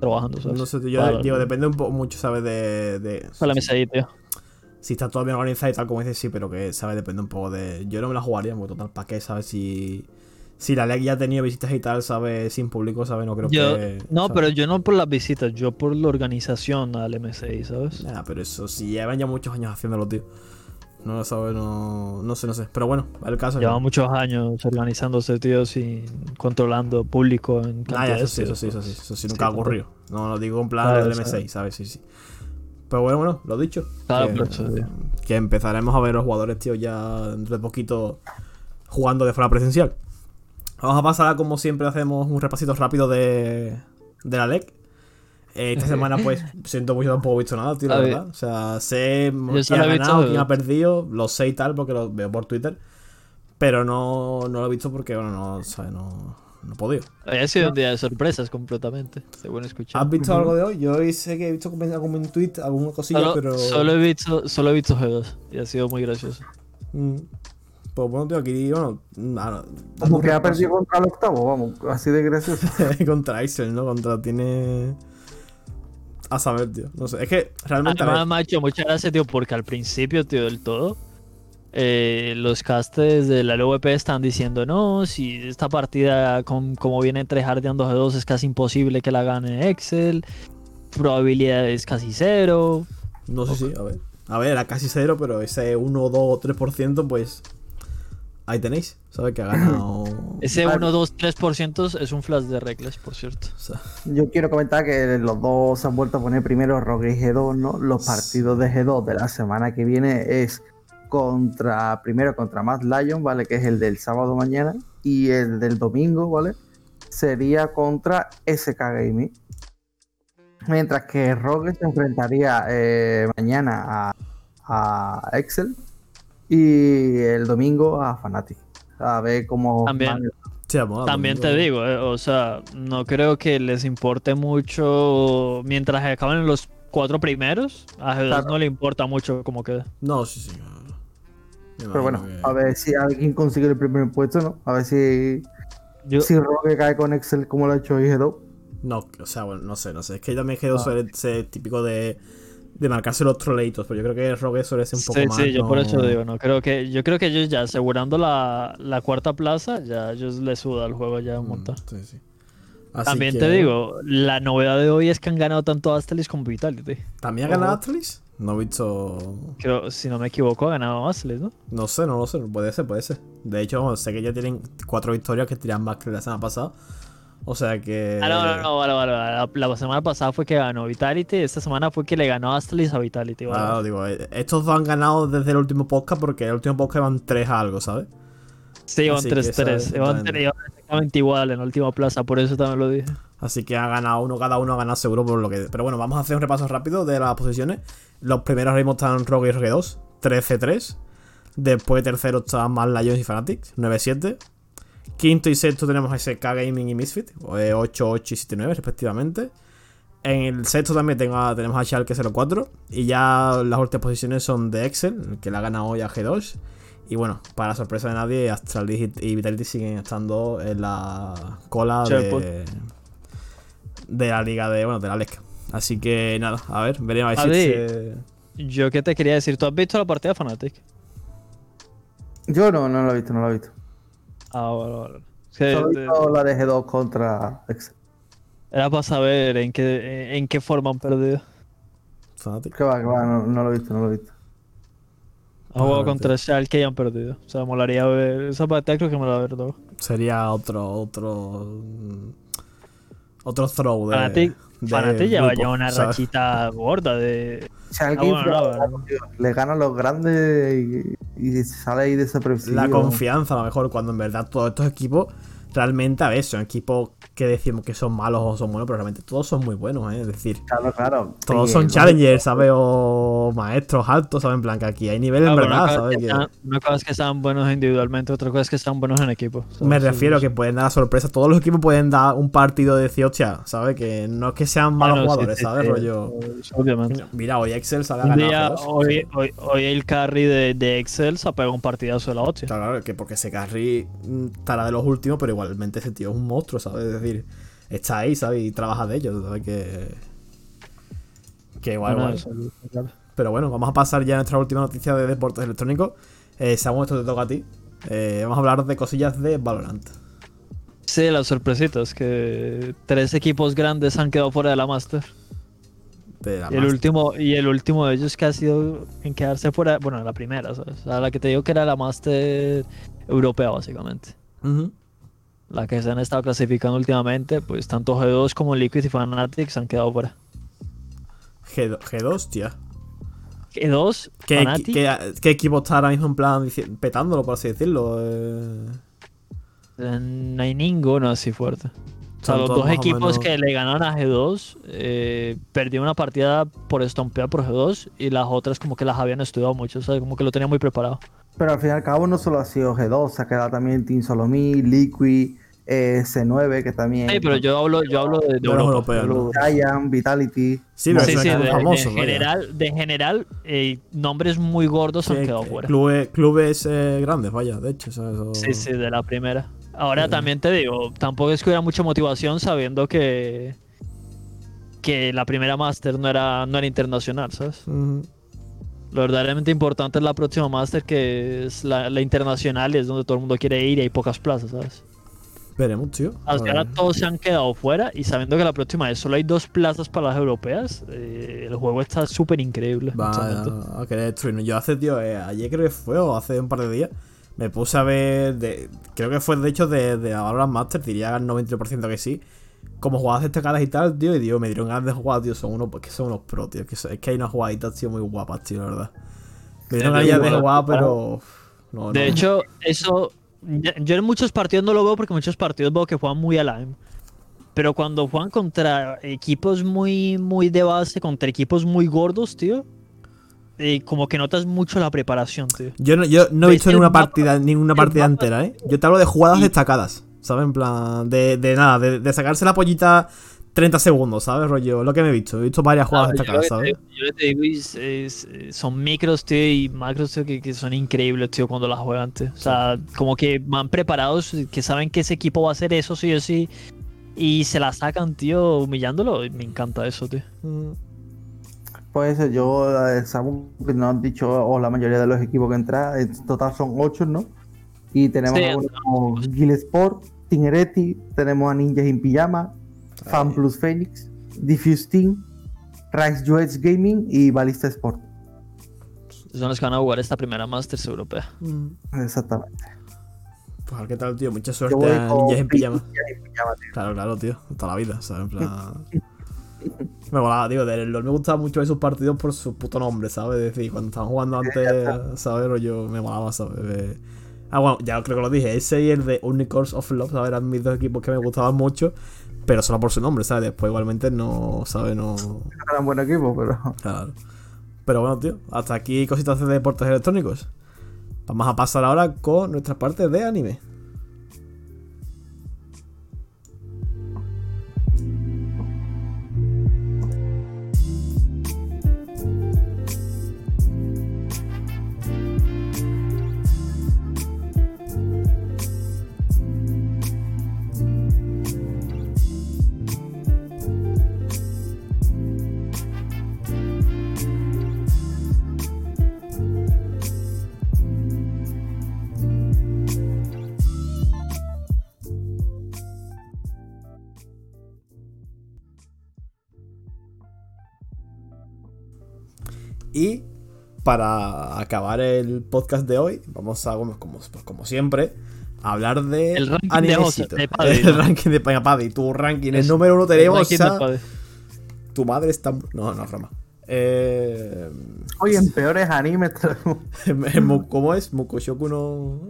trabajando, ¿sabes? No sé, yo Para- digo, depende un poco mucho, ¿sabes? De. de Para la si, mesa ahí, tío. si está todo bien organizado y tal, como dices, sí, pero que, ¿sabes? Depende un poco de. Yo no me la jugaría, porque total, ¿para qué? ¿Sabes? Si. Si la LEC ya ha tenido visitas y tal, ¿sabes? Sin público, ¿sabes? No creo Yo- que. no, ¿sabes? pero yo no por las visitas, yo por la organización al MSI, ¿sabes? Nah, pero eso, si llevan ya muchos años haciéndolo, tío. No lo sabes, no. No sé, no sé. Pero bueno, el caso. Lleva que- muchos años organizándose, tío, sin controlando público en Ah, ya, cantidades, eso sí, eso sí, eso sí, pues, eso sí, nunca ha ocurrido. No lo digo en plan Claro, del ¿sabes? M6, ¿sabes? Sí, sí. Pero bueno, bueno, lo dicho. Claro, que, tío. que empezaremos a ver los jugadores, tío, ya dentro de poquito jugando de forma presencial. Vamos a pasar, a, como siempre, hacemos un repasito rápido de, de la LEC. Eh, Esta semana, pues, siento mucho, tampoco he visto nada, tío, la A ver. verdad. O sea, sé quién ha ganado, quién ha perdido, lo sé y tal, porque lo veo por Twitter. Pero no, no lo he visto porque, bueno, no, ¿sabes? No, no he podido. Ha sido un día de sorpresas completamente, según escuché. ¿Has visto algo de hoy? Yo hoy sé que he visto como algún un tweet, alguna cosilla, Solo, pero. solo he visto, solo he visto G2 y ha sido muy gracioso. Mm. Pues bueno, tío, aquí, bueno, nada. Como que ha perdido contra el octavo, vamos, así de gracioso. contra Excel, ¿no? Contra tiene. A saber, tío. No sé. Es que realmente. Además, me ha hecho mucha gracia, tío, porque al principio, tío, del todo, eh, los castes de la LVP están diciendo, no, si esta partida, con, como viene entre Hardian 2 G2, es casi imposible que la gane Excel, probabilidad es casi cero. No sé si, a ver. A ver, era casi cero, pero ese 1, 2 o 3%, pues. Ahí tenéis. ¿Sabes? Que ha ganado. Ese Vale. 1, 2, 3% es un flash de reglas, por cierto. O sea, Yo quiero comentar que los dos se han vuelto a poner primero Rogue y G2, ¿no? Los partidos de G2 de la semana que viene es contra, primero contra Mad Lion, ¿vale? Que es el del sábado mañana. Y el del domingo, ¿vale? Sería contra SK Gaming. Mientras que Rogue se enfrentaría eh, mañana a, a Excel y el domingo a Fnatic. A ver cómo También. van- También te digo, eh, o sea, no creo que les importe mucho mientras acaben los cuatro primeros. A G2 Claro. no le importa mucho cómo quede. No, sí, sí. Pero bueno, a ver si alguien consigue el primer puesto, ¿no? A ver si, Yo, si Rogue cae con Excel como lo ha hecho IG2. No, o sea, bueno, no sé, no sé. Es que también G2 Ah. suele ser típico de, de marcarse los troleitos, pero yo creo que Rogue suele ser un poco sí, más. sí, yo por eso digo, no creo que, yo creo que ellos ya asegurando la, la cuarta plaza, ya ellos les suda el juego ya un Mm, montón. sí, sí. Así También que- te digo, la novedad de hoy es que han ganado tanto Astralis como Vitality. ¿También ha ganado. Astralis? No he visto. Creo, si no me equivoco, ha ganado Astralis, ¿no? No sé, no lo sé. Puede ser, puede ser. De hecho, sé que ya tienen cuatro victorias que tiran más que la semana pasada. O sea que. Ah, no, no, no, vale, vale, vale. La, la semana pasada fue que ganó Vitality, esta semana fue que le ganó Astralis a Vitality. vale. Ah, digo, eh, estos dos han ganado desde el último podcast porque el último podcast iban 3 a algo, ¿sabes? Sí, iban Así que 3-3. sabes, Iban, exactamente. iban exactamente igual en la última plaza, por eso también lo dije. Así que ha ganado uno, cada uno ha ganado seguro por lo que. Pero bueno, vamos a hacer un repaso rápido de las posiciones. Los primeros ritmos están Rogue y Rogue 2, 13-3. Después tercero están Mad Lions y Fanatics, 9-7. Quinto y sexto tenemos a SK Gaming y Misfit, 8, 8 y 7, 9 respectivamente. En el sexto también tengo a- tenemos a Schalke 04. Y ya las últimas posiciones son de Excel, el que la gana hoy a G2. Y bueno, para sorpresa de nadie, Astralis y Vitality siguen estando en la cola de, de la liga de, bueno, de la LEC. Así que nada, a ver, veremos a ver si Yo qué te quería decir, ¿tú has visto la partida de Fnatic? Yo no, no lo he visto, no lo he visto. Ah, vale, vale. Es que Solo he te- visto la de G2 contra Excel. era para saber en qué, en qué forma han perdido. Que va, que va, no, no lo he visto, no lo he visto. Han jugado Vale, contra Schalke y han perdido. O sea, molaría ver. Esa partida creo que me la voy a ver todo. Sería otro, otro. Otro throw de. Fnatic, de Fnatic lleva ya una ¿sabes? rachita gorda de. O sea, Ah, bueno, no, le gana a los grandes y, y sale ahí desapercibido. La confianza, a lo mejor, cuando en verdad todos estos equipos realmente, a ver, son equipos que decimos que son malos o son buenos, pero realmente todos son muy buenos, ¿eh? Es decir, Claro, claro. todos Sí, son challengers, ¿sabes? O maestros altos, ¿sabes? En plan, que aquí hay nivel en Ah, verdad, una, cosa ¿sabes? es que sean- una cosa es que sean buenos individualmente, otra cosa es que sean buenos en equipo. ¿sabes? Me Sí, refiero a que pueden dar sorpresa. Todos los equipos pueden dar un partido de decir, hostia, ¿sabes? Que no es que sean malos Bueno, jugadores, sí, ¿sabes? sí, Rollo. Obviamente. Mira, hoy Excel sale a ganar. día, hoy, hoy, hoy el carry de, de Excel se ha pegado un partidazo de la hostia. Claro, claro, que porque ese carry mm, estará de los últimos, pero igualmente ese tío es un monstruo, ¿sabes? Es decir, está ahí, ¿sabes? Y trabaja de ellos, ¿sabes? Que. Que igual. Pero bueno, vamos a pasar ya a nuestra última noticia de deportes electrónicos. Eh, Samu, esto te toca a ti. Eh, vamos a hablar de cosillas de Valorant. Sí, las sorpresitas, que tres equipos grandes han quedado fuera de la Master. De la Y el, Master. último, y el último de ellos que ha sido en quedarse fuera, bueno, la primera, ¿sabes? O sea, la que te digo que era la Master europea, básicamente. Ujú. La que se han estado clasificando últimamente, pues tanto G2 como Liquid y Fanatics han quedado fuera. G2, G2, tía. G2, ¿Qué, Fnatic, qué- qué equipo está ahora mismo en plan petándolo, por así decirlo? Eh, eh, no hay ninguno así fuerte. O sea, los dos o equipos menos- que le ganaron a G2 eh, perdieron una partida por estompear por G2 y las otras como que las habían estudiado mucho, ¿sabes? Como que lo tenían muy preparado. Pero al fin y al cabo no solo ha sido G2, se ha quedado también Team Solomí, Liquid, eh, C9, que también. Sí, pero yo hablo, yo hablo de, de De los Europa. hablo- Giant, Vitality. Sí, pero Sí, sí, de, son famosos, de general, de general eh, nombres muy gordos Sí, han quedado que- fuera. Clubes, clubes eh, grandes, vaya, de hecho. ¿sabes? O- Sí, sí, de la primera. Ahora Sí. también te digo, tampoco es que hubiera mucha motivación sabiendo que que la primera Master no era, no era internacional, ¿sabes? Lo verdaderamente importante es la próxima Master, que es la, la internacional, y es donde todo el mundo quiere ir y hay pocas plazas, ¿sabes? Veremos, tío. Hasta ahora todos se han quedado fuera y sabiendo que la próxima vez solo hay dos plazas para las europeas, eh, el juego está súper increíble. Va a querer destruirnos. Yo hace, tío, eh, ayer creo que fue, o hace un par de días, me puse a ver, de, creo que fue de hecho de, de Master, diría al 93% que sí, como jugadas destacadas y tal, tío, y tío, me dieron ganas de jugar, tío, son unos, que son unos pros, tío, que son- es que hay unas jugaditas, tío, muy guapas, tío, la verdad. Me dieron de ganas de jugar, jugar, pero... no, De no. hecho, eso. Yo en muchos partidos no lo veo porque muchos partidos veo que juegan muy al aim. Pero cuando juegan contra equipos muy, muy de base, contra equipos muy gordos, tío. eh, como que notas mucho la preparación, tío. Yo no, yo no he visto ninguna mapa- partida, ninguna partida mapa- entera, ¿eh? Yo te hablo de jugadas Y- destacadas, ¿sabes? En plan, de, de nada, de, de sacarse la pollita 30 segundos, ¿sabes? Rollo, lo que me he visto. He visto varias jugadas Ah, yo, lo destacadas, ¿sabes? te, yo lo que te digo es, es- eh, son micros, tío, y macros, tío, que, que son increíbles, tío, cuando las juegan, tío. O sea, como que van preparados, que saben que ese equipo va a hacer eso sí o sí, y se la sacan, tío, humillándolo. Me encanta eso, tío. Pues eso, yo, eh, Samu, que nos han dicho, o la mayoría de los equipos que entran, en total son 8, ¿no? Y tenemos Sí, algunos como Guild Sport, Tingeretti, tenemos a Ninjas in Pijama, Fan Plus Phoenix, Diffuse Team, Rise Duets Gaming y Balista Sport. Son los que van a jugar esta primera Masters europea. Mm. Exactamente. Pues a ver qué tal, tío. Mucha Yo suerte a Ninjas en pijama. Claro, claro, tío. Toda la vida, ¿sabes? En plan. Me molaba, tío. De LOL me gustaba mucho esos partidos por su puto nombre, ¿sabes? Es decir, cuando estaban jugando antes, ¿sabes? Rollo, me molaba, ¿sabes? De- Ah, bueno, ya creo que lo dije. Ese y el de Unicorns of Love, ¿sabes? Eran mis dos equipos que me gustaban mucho. Pero solo por su nombre, ¿sabes? Después igualmente no, ¿sabes? No. Era un buen equipo, pero. Claro. Pero bueno, tío. Hasta aquí cositas de deportes electrónicos. Vamos a pasar ahora con nuestra parte de anime. Para acabar el podcast de hoy, vamos a, como, como, pues como siempre, a hablar de El ranking de. José- de Paddy, El ¿no? ranking de Venga, Paddy, tu ranking. El número uno tenemos tu madre está... No, no, es broma. Eh, Oye, en peores animes ¿Cómo es? Mukoshoku no...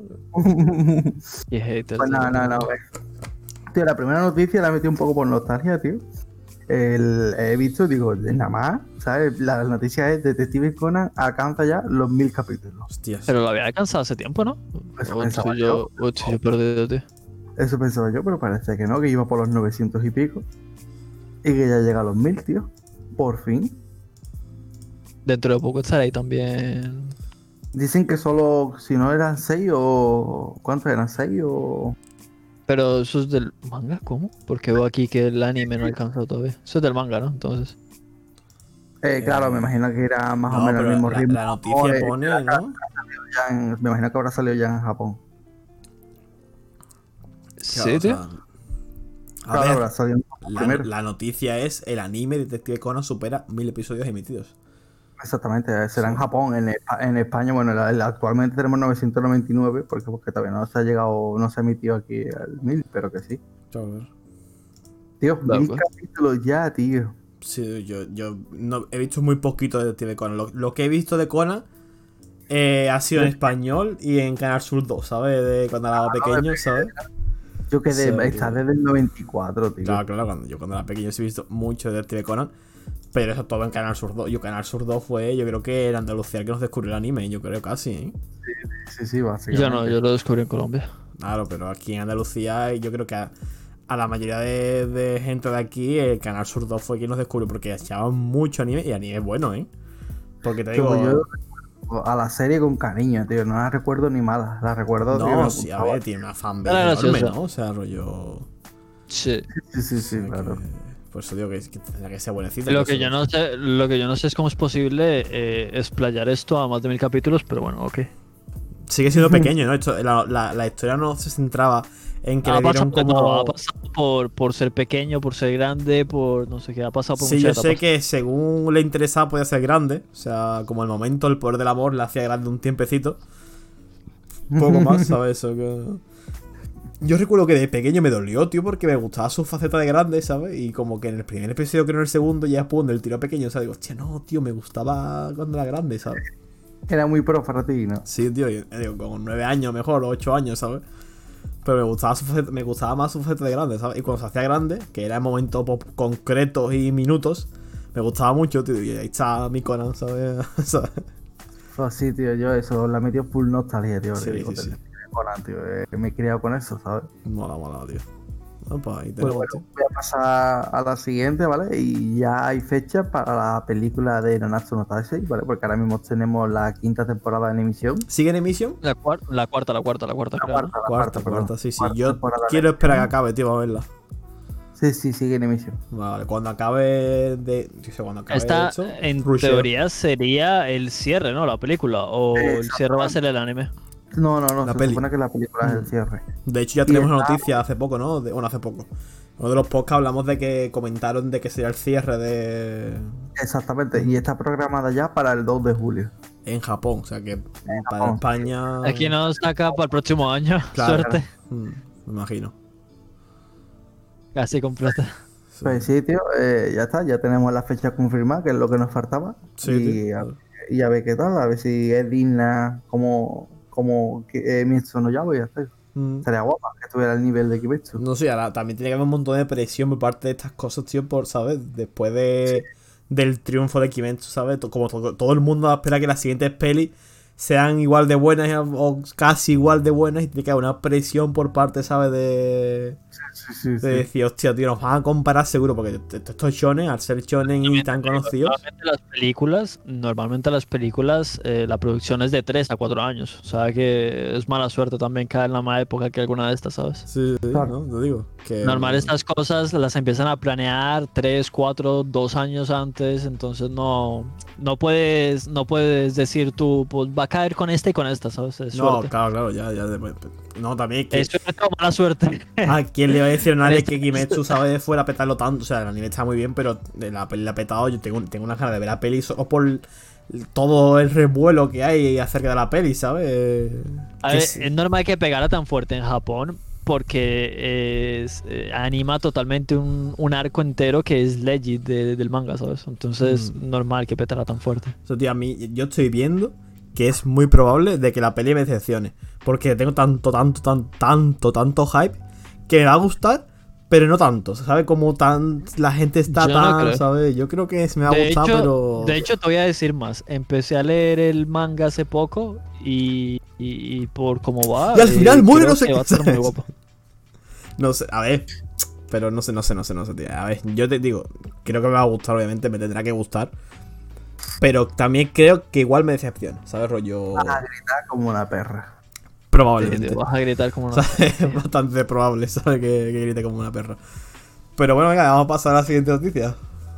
Y haters, Pues nada, tío. nada, nada. Tío, la primera noticia la metí un poco por nostalgia, tío. El- he visto, digo, nada más, ¿sabes? La noticia es Detective Conan alcanza ya los mil capítulos. Hostias. Pero lo había alcanzado hace tiempo, ¿no? Eso O pensaba estoy yo, o estoy yo perdido, tío. Eso pensaba yo, pero parece que no, que iba por los 900 y pico. Y que ya llega a los mil, tío. Por fin. Dentro de poco estaré ahí también. Dicen que solo, si no eran 6 o... ¿Cuántos eran? ¿6 o...? Pero eso es del manga, ¿cómo? Porque veo aquí que el anime no ha alcanzado todavía. Eso es del manga, ¿no? Entonces. Eh, claro, me imagino que era más o No, menos el mismo la, ritmo. la noticia Joder, pone, ya- ¿no? ya en- me imagino que ahora salió ya en Japón. Sí, tío. a Claro, ver, en Japón la, la noticia es el anime Detective Conan supera mil episodios emitidos. Exactamente, será en Japón. En, en España, bueno, la- la- actualmente tenemos 999, porque, porque todavía no se ha llegado, no se ha emitido aquí al 1000, pero que sí. Joder. Tío, mil pues. capítulos ya, tío. Sí, yo, yo no, he visto muy poquito de Detective Conan. Lo, lo que he visto de Conan eh, ha sido en español y en Canal Sur 2, ¿sabes? De cuando era pequeño, ¿sabes? Yo quedé, Sí, está desde el 94, tío. Claro, claro, cuando yo cuando era pequeño sí he visto mucho de Detective Conan. Pero eso todo en Canal Sur 2. Yo Canal Sur 2 fue, yo creo que en Andalucía el que nos descubrió el anime, yo creo casi, ¿eh? Sí, sí, básicamente. Yo no, yo lo descubrí en Colombia. Claro, pero aquí en Andalucía yo creo que a, a la mayoría de, de gente de aquí el Canal Sur 2 fue quien nos descubrió porque echaban mucho anime y anime bueno, ¿eh? Porque te digo... Yo, a la serie con cariño, tío. No la recuerdo ni mala. La recuerdo, tío. no, me sí, a ver, tiene una fanbase Era enorme. ¿no? O sea, rollo... Sí. Sí, sí, sí, o sea, claro. que- Por eso digo que, que tendría que ser buenecito. Lo que yo no sé, lo que yo no sé es cómo es posible eh, explayar esto a más de mil capítulos, pero bueno, ok. Sigue siendo pequeño, ¿no? Esto- la, la- la historia no se centraba en que Ha le dieron pasado, como... ha pasado por, por ser pequeño, por ser grande, por no sé qué, ha pasado por Sí, yo sé que según le interesaba podía ser grande. O sea, como el momento, el poder del amor le hacía grande un tiempecito. Un poco más, ¿sabes? Eso que... Yo recuerdo que de pequeño me dolió, tío, porque me gustaba su faceta de grande, ¿sabes? Y como que en el primer episodio, creo en el segundo, ya después del tiro pequeño, o sea, digo, hostia, no, tío, me gustaba cuando era grande, ¿sabes? Era muy pro para ti, ¿no? Sí, tío, yo, digo, con nueve años mejor, o ocho años, ¿sabes? Pero me gustaba, su faceta, me gustaba más su faceta de grande, ¿sabes? Y cuando se hacía grande, que era en momentos pop- concretos y minutos, me gustaba mucho, tío. Y ahí está mi Conan, ¿sabes? ¿Sabes? Pues sí, tío. Yo eso la metí full nostalgia, tío. Sí, sí, sí. Conan, tío. eh, me he criado con eso, ¿sabes? Mola, mola, tío. Opa, ahí Pues tenemos, bueno, tío. voy a pasar a la siguiente, ¿vale? Y ya hay fecha para la película de Nanatsu no Taisei, ¿vale? Porque ahora mismo tenemos la quinta temporada en emisión. ¿Sigue en emisión? La, cuar- la cuarta, la cuarta, la cuarta, La creo, ¿no? cuarta, la Cuarta, cuarta, cuarta, sí, sí. Cuarta Yo quiero esperar que acabe, tío, para verla. Sí, sí, sigue en emisión. Vale, cuando acabe de. Yo sé, cuando acabe Esta, eso, en rusheo. teoría, sería el cierre, ¿no? La película. O el cierre va a ser el anime. No, no, no. La se peli. supone que la película es el cierre. De hecho, ya tenemos una noticia hace poco, ¿no? De- bueno, hace poco. Uno de los podcasts hablamos de que comentaron de que sería el cierre de. Exactamente. Y está programada ya para el 2 de julio. En Japón. O sea que para. España. Aquí nos saca para el próximo año. Claro. Suerte. Mm, me imagino. Casi completa. Sí. Pues sí, tío, eh, ya está, ya tenemos la fecha confirmada, que es lo que nos faltaba. Sí, y, a, y a ver qué tal, a ver si es digna como, como que, eh, Mitsu no Yabo y está. Mm. Sería guapa que estuviera al nivel de Kimetsu. No sé, ahora también tiene que haber un montón de presión por parte de estas cosas, tío, por, ¿sabes? Después de, del triunfo de Kimetsu, ¿sabes? Como todo, todo el mundo espera que las siguientes pelis sean igual de buenas o casi igual de buenas y tiene que haber una presión por parte, ¿sabes? De, Sí, sí, de decir, hostia, tío, nos van a comparar seguro porque estos shonen, al ser shonen y tan conocidos... Normalmente las películas, normalmente las películas, eh, la producción es de 3 a 4 años. O sea que es mala suerte también caer en la misma época que alguna de estas, ¿sabes? Sí, sí, Claro. ¿no? Te digo. Que, Normal estas cosas las empiezan a planear 3, 4, 2 años antes, entonces no, no puedes no puedes decir tú, pues va a caer con esta y con esta, ¿sabes? Es No, suerte. claro, claro, ya, ya. No, también que... Es suerte o mala suerte. ¿A quién le va a decir a nadie que Kimetsu sabe de fuera petarlo tanto? O sea, el anime está muy bien, pero la peli la ha petado. Yo tengo, tengo una ganas de ver la peli solo por todo el revuelo que hay acerca de la peli, ¿sabes? A ver, es normal que pegara tan fuerte en Japón porque es, eh, anima totalmente un, un arco entero que es legit de- del manga, ¿sabes? Entonces, Mm. normal que petara tan fuerte. Eso, tío, a mí, yo estoy viendo que es muy probable de que la peli me decepcione. Porque tengo tanto, tanto, tanto, tanto, tanto hype que me va a gustar, pero no tanto. ¿Sabes? Como tan la gente está Yo tan. ¿sabes? Yo creo que me va a gustar, hecho, pero. de hecho, te voy a decir más. Empecé a leer el manga hace poco y, y- y por cómo va. Y al eh, final muere, no sé qué, va a estar muy guapo. No sé, a ver. Pero no sé, no sé, no sé, no sé, tío. A ver, yo te digo, creo que me va a gustar, obviamente, me tendrá que gustar. Pero también creo que igual me decepciona, ¿sabes? Rollo. Vas a gritar como una perra. Te- Probablemente. te vas a gritar como una. ¿Sabes? Es bastante probable, ¿sabes? Que, que grite como una perra. Pero bueno, venga, vamos a pasar a la siguiente noticia.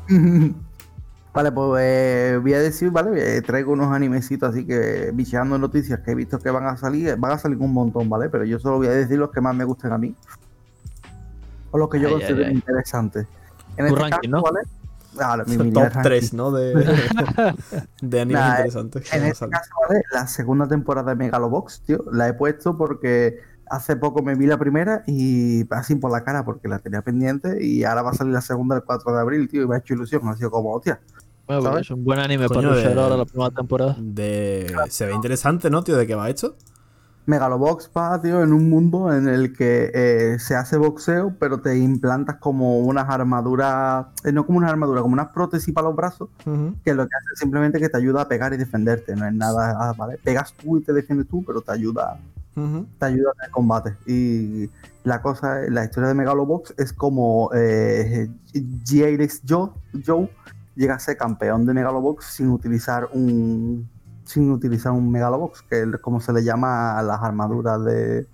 Vale, pues eh, voy a decir, vale, eh, traigo unos animecitos así que bicheando noticias que he visto que van a salir, van a salir un montón, ¿vale? Pero yo solo voy a decir los que más me gusten a mí. O los que yo Ay, considero ay, ay. interesantes. En Tu este ranking, caso, ¿no? ¿vale? Vale, mi Top ranking. 3, ¿no? De, de animes Nah, interesantes. En este caso, ¿vale? La segunda temporada de Megalobox, tío, la he puesto porque hace poco me vi la primera y así por la cara porque la tenía pendiente y ahora va a salir la segunda el 4 de abril, tío, y me ha hecho ilusión, ha sido como, hostia. Bueno, ¿sabes? es un buen anime Coño, para de- ahora la primera temporada. De... Se ve interesante, ¿no, tío? ¿De qué va esto? Megalobox va, tío, en un mundo en el que eh, se hace boxeo, pero te implantas como unas armaduras, eh, no como unas armaduras, como unas prótesis para los brazos, que lo que hace es simplemente que te ayuda a pegar y defenderte, no es nada, ah, ¿vale? Pegas tú y te defiendes tú, pero te ayuda, te ayuda en el combate. Y la cosa, la historia de Megalobox es como eh, Joe, Joe llega a ser campeón de Megalobox sin utilizar un sin utilizar un Megalobox, que es como se le llama a las armaduras de,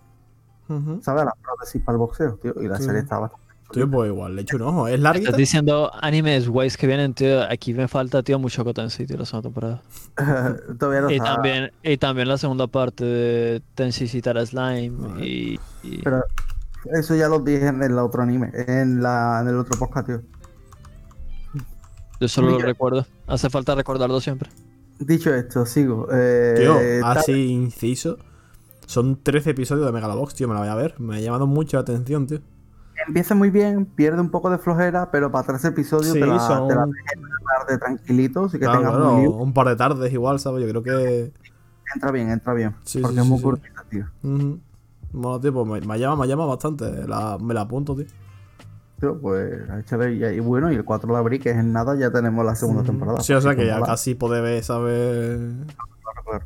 Ujú. ¿sabes? Las prótesis para el boxeo, tío. Y la Sí. serie está bastante. Tío, pues igual, le echo un ojo. ¿Es larguita? Estás diciendo animes guays que vienen, tío. Aquí me falta, tío, mucho Tensei, tío, la segunda temporada. Todavía no Y está. también, y también la segunda parte de Tensei Citara Slime. Y, y- Pero eso ya lo dije en el otro anime, en, la, en el otro podcast, tío. yo solo lo recuerdo. Hace falta recordarlo siempre. Dicho esto, sigo. Eh, Tío, así inciso. Son 13 episodios de Megalobox, tío, me la voy a ver. Me ha llamado mucho la atención, tío. Empieza muy bien, pierde un poco de flojera, pero para tres episodios Sí, te la, son- te la dejan hablar de tranquilitos y que Claro, tengas claro, un par de tardes igual, ¿sabes? Yo creo que... Entra bien, entra bien. Sí, porque sí, es sí, muy sí. cortita, tío. Bueno, tío, pues me, me llama, me llama bastante. La- me la apunto, tío. Tío, pues échale y, y bueno, y el 4 de abril, que es en nada, ya tenemos la segunda temporada. Sí, o sea que ya casi ver, ¿sabes? Claro, claro.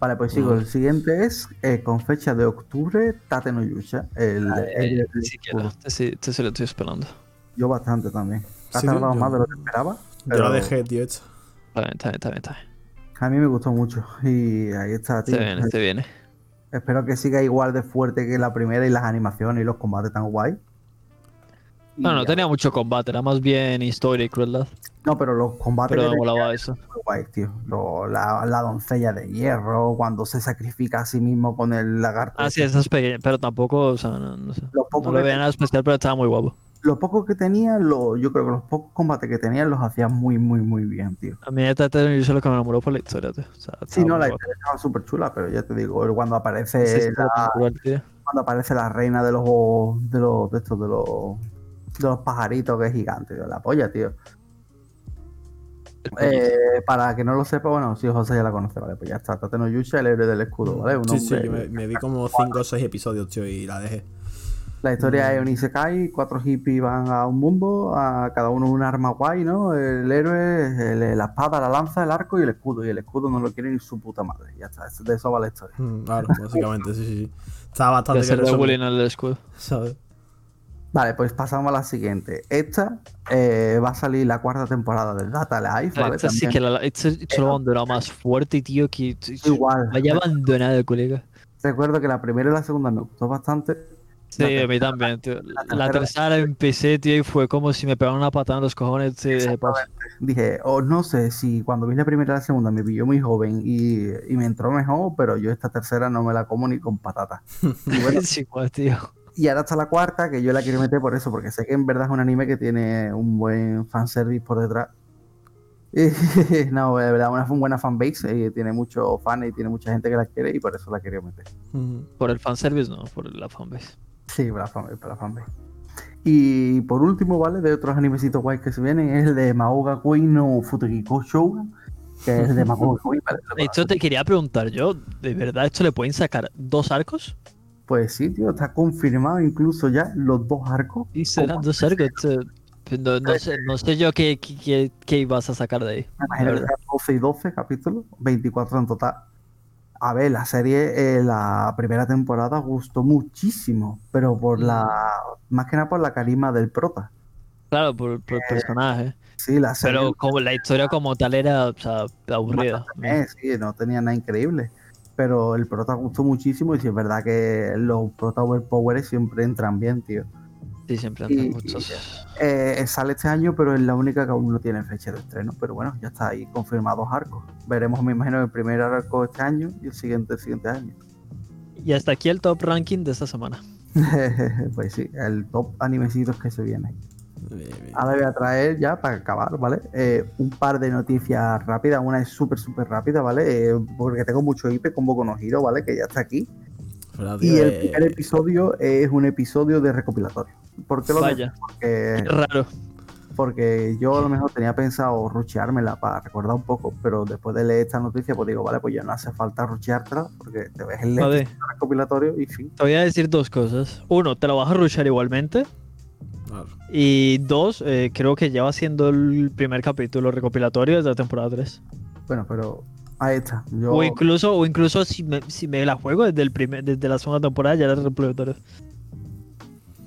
Vale, pues sigo. El siguiente es eh, con fecha de octubre, Tate no Yusha. El, el- el- Ni siquiera. Este sí, este sí lo estoy esperando. yo bastante también. Ha Sí, tardado yo- más de lo que esperaba. Yo la pero dejé, tío. Está bien, está bien, está bien, está bien. A mí me gustó mucho. Y ahí está, tío. Este viene, este viene. Espero que siga igual de fuerte que la primera y las animaciones y los combates tan guay. No, no ya. tenía mucho combate, era más bien historia y crueldad. No, pero los combates Pero me molaba eso. muy guays, tío. Lo- la, la doncella de hierro, cuando se sacrifica a sí mismo con el lagarto. Ah, sí, esas pequeñas, pero tampoco, o sea, no, no sé. Los pocos No lo que veía nada especial, pero estaba muy guapo. Lo poco que tenía, lo, yo creo que los pocos combates que tenía los hacía muy, muy, muy bien, tío. A mí esta yo sé lo que me enamoró fue la historia, tío. O sea, Sí, no, la historia estaba súper chula, pero ya te digo, cuando aparece la, cruel, cuando aparece la reina de los de los de estos de los de los pajaritos que es gigante, tío, la polla, tío. Eh, para que no lo sepa, bueno, si José ya la conoce, vale, pues ya está. Tate no Yusha, el héroe del escudo, ¿vale? Un Sí, sí, hombre- yo me, me vi como 5 o 6 episodios, tío, y la dejé. La historia es un Isekai, cuatro hippies van a un mundo, a cada uno un arma guay, ¿no? El héroe, el- la espada, la lanza, el arco y el escudo. Y el escudo no lo quiere ni su puta madre. Ya está, de eso va la historia. Mm, Claro, básicamente, sí, sí, sí. Estaba bastante bien de resumido, bullying al escudo. ¿sabes? Vale, pues pasamos a la siguiente. Esta eh, va a salir la cuarta temporada de Data Life, ¿vale? Esta sí que la, esta, esta lo abandonado más fuerte, tío, que... Igual. Vaya abandonado, colega. Recuerdo que la primera y la segunda me gustó bastante. Sí, La a mí también, tío. La tercera- tercera empecé, tío, y fue como si me pegaran una patada en los cojones, tío, y dije, paso. Dije, o no sé si cuando vi la primera y la segunda me pilló muy joven y, y me entró mejor, pero yo esta tercera no me la como ni con patata. Y bueno, Es igual, tío. Y ahora está la cuarta, que yo la quiero meter por eso, porque sé que en verdad es un anime que tiene un buen fanservice por detrás. No, de verdad, una buena fanbase, y tiene muchos fans y tiene mucha gente que la quiere y por eso la quería meter. Por el fanservice, no, por la fanbase. Sí, para la fanbase, para la fanbase. Y por último, ¿vale? De otros animecitos guays que se vienen, es el de Maoga Queen no Futugiko Shogun, que es el de Maoga Queen, Esto te quería preguntar yo, ¿de verdad esto le pueden sacar dos arcos? Pues sí, tío, está confirmado incluso ya los dos arcos. Y serán dos arcos. Pero No, no sé, no sé yo qué, qué- qué, ibas a sacar de ahí. Verdad. serán 12 y 12 capítulos, 24 en total. A ver, la serie, eh, la primera temporada gustó muchísimo, pero por la. Más que nada por la carisma del prota. Claro, por, por el personaje. Sí, la serie. Pero como la historia como tal era, o sea, aburrida. eh, sí, no tenía nada increíble. Pero el prota gustó muchísimo y sí es verdad que los prota overpower siempre entran bien, tío. Sí, siempre Y- andan muchos. Eh, sale este año, pero es la única que aún no tiene fecha de estreno. Pero bueno, ya está ahí confirmados arcos. Veremos, me imagino, el primer arco este año y el siguiente el siguiente año. Y hasta aquí el top ranking de esta semana. pues sí, el top animecitos que se viene. Ahora voy a traer ya para acabar, ¿vale? Eh, un par de noticias rápidas. Una es súper, súper rápida, ¿vale? Eh, porque tengo mucho IP con Boku no Hero, ¿vale? Que ya está aquí. Y el eh, primer episodio es un episodio de recopilatorio. ¿Por qué lo Vaya? Porque qué raro. Porque yo a lo mejor tenía pensado rucheármela para recordar un poco, pero después de leer esta noticia, pues digo, vale, pues ya no hace falta rucheártela, porque te ves el Vale. recopilatorio y fin. Te voy a decir dos cosas. Uno, te lo vas a rushar igualmente. Claro. Y dos, eh, creo que ya va siendo el primer capítulo recopilatorio de la temporada 3. Bueno, pero ahí está. Yo, O incluso, o incluso si, me, si me la juego desde, el primer, desde la segunda temporada ya era recopilatorio.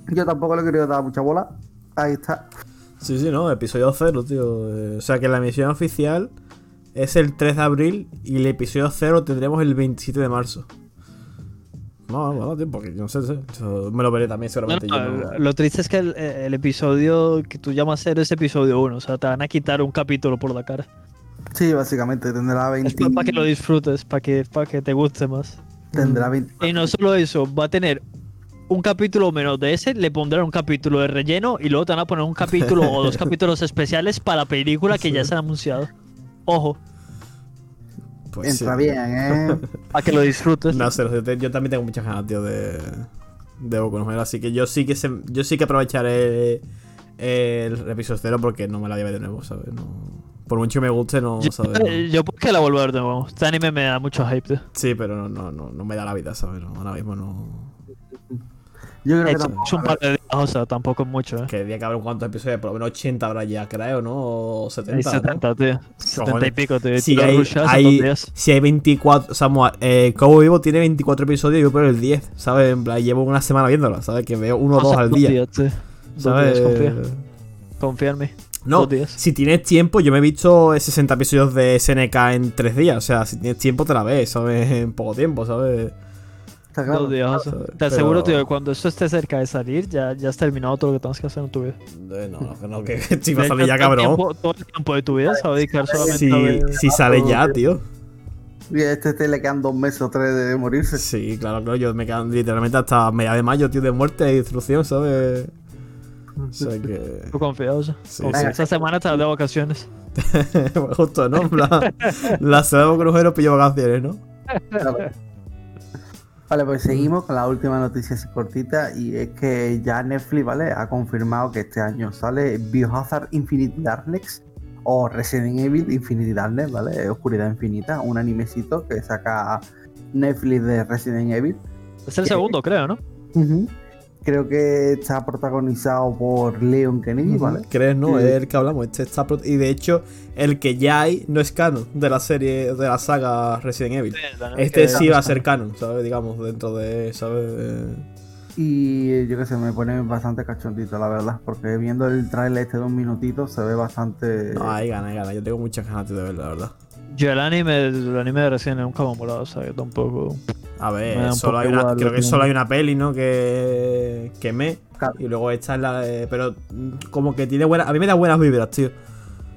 yo tampoco le he querido dar mucha bola. Ahí está. Sí, sí, no, episodio 0, tío. Eh, o sea que la emisión oficial es el 3 de abril y el episodio 0 lo tendremos el 27 de marzo. No, bueno, tío, porque no sé, sé, yo me lo veré también seguramente. no, yo no- Lo triste es que el, el episodio que tú llamas cero es episodio 1. O sea, te van a quitar un capítulo por la cara. Sí, básicamente tendrá 20. Es para que lo disfrutes, para que, para que te guste más. Tendrá 20. Y no solo eso, va a tener un capítulo menos de ese, le pondrán un capítulo de relleno y luego te van a poner un capítulo o dos capítulos especiales para la película que ya se han anunciado. Ojo, Pues sí. Entra bien, ¿eh? para que lo disfrutes. No sé, yo, te- yo también tengo muchas ganas, tío, de, de Boku no Hero, así que yo sí que se- yo sí que aprovecharé el episodio 0 porque no me la ver de nuevo, ¿sabes? No, por mucho que me guste, no, Yo, ¿sabes? No- yo porque la vuelvo a ver de nuevo. Este anime me da mucho hype. tío. Sí, pero no, no, no, no me da la vida, ¿sabes? No, ahora mismo no. Yo creo que Es, tampoco. es un par de días, o sea, tampoco es mucho, ¿eh? Que debía que haber cuántos episodios, por lo menos 80 habrá ya, creo, ¿no? O 70. Hay ¿no? 70, tío. 70 y pico, tío. Si hay, hay- dos días. si hay 24, o sea, eh, Cowboy Vivo tiene 24 episodios y yo por el 10, ¿sabes? En plan, llevo una semana viéndola, ¿sabes? Que veo uno o O dos sea, al día, días, tío. Dos ¿sabes? días, confía. Confía en mí. No, si tienes tiempo, yo me he visto 60 episodios de SNK en 3 días, o sea, si tienes tiempo te la ves, ¿sabes? En poco tiempo, ¿sabes? Está claro. Pero- Te aseguro, tío, que cuando esto esté cerca de salir, ya, ya has terminado todo lo que tengas que hacer en tu vida. No, no, que no, que estoy va a salir ya, cabrón. tiempo- Todo el tiempo de tu vida se va a dedicar solamente a Si, ver. si sale ya, tío. Y a este, este le quedan dos meses o tres de morirse. Sí, claro, claro, yo me quedo literalmente hasta media de mayo, tío, de muerte y destrucción, ¿sabes? O sea que. Tú confías, o sea. Sí, sí. Esta semana te de vacaciones. Justo, ¿no? Plan, la semana de crujero pillo vacaciones, ¿no? Vale, pues seguimos con la última noticia así cortita y es que ya Netflix, ¿vale? Ha confirmado que este año sale Biohazard Infinite Darkness o Resident Evil Infinity Darkness, ¿vale? Oscuridad Infinita, un animecito que saca Netflix de Resident Evil. Es el segundo, creo, ¿no? Creo que está protagonizado por Leon Kennedy, ¿vale? ¿Crees, no? Sí. Es el que hablamos. Este está pro- y de hecho, el que ya hay no es canon de la serie, de la saga Resident Evil. Este sí va a ser canon, ¿sabes? Digamos, dentro de, ¿sabes? Y yo que sé, me pone bastante cachondito, la verdad, porque viendo el trailer este de un minutito se ve bastante... No, hay ganas, hay ganas. Yo tengo muchas ganas de verlo, la verdad. Yo el anime, el anime de Evil nunca me ha molado, o sea, que tampoco. A ver, solo hay una, creo que que- solo hay una peli, ¿no? Que, que me. Claro. Y luego esta es la de. Pero como que tiene buena. A mí me da buenas vibras, tío.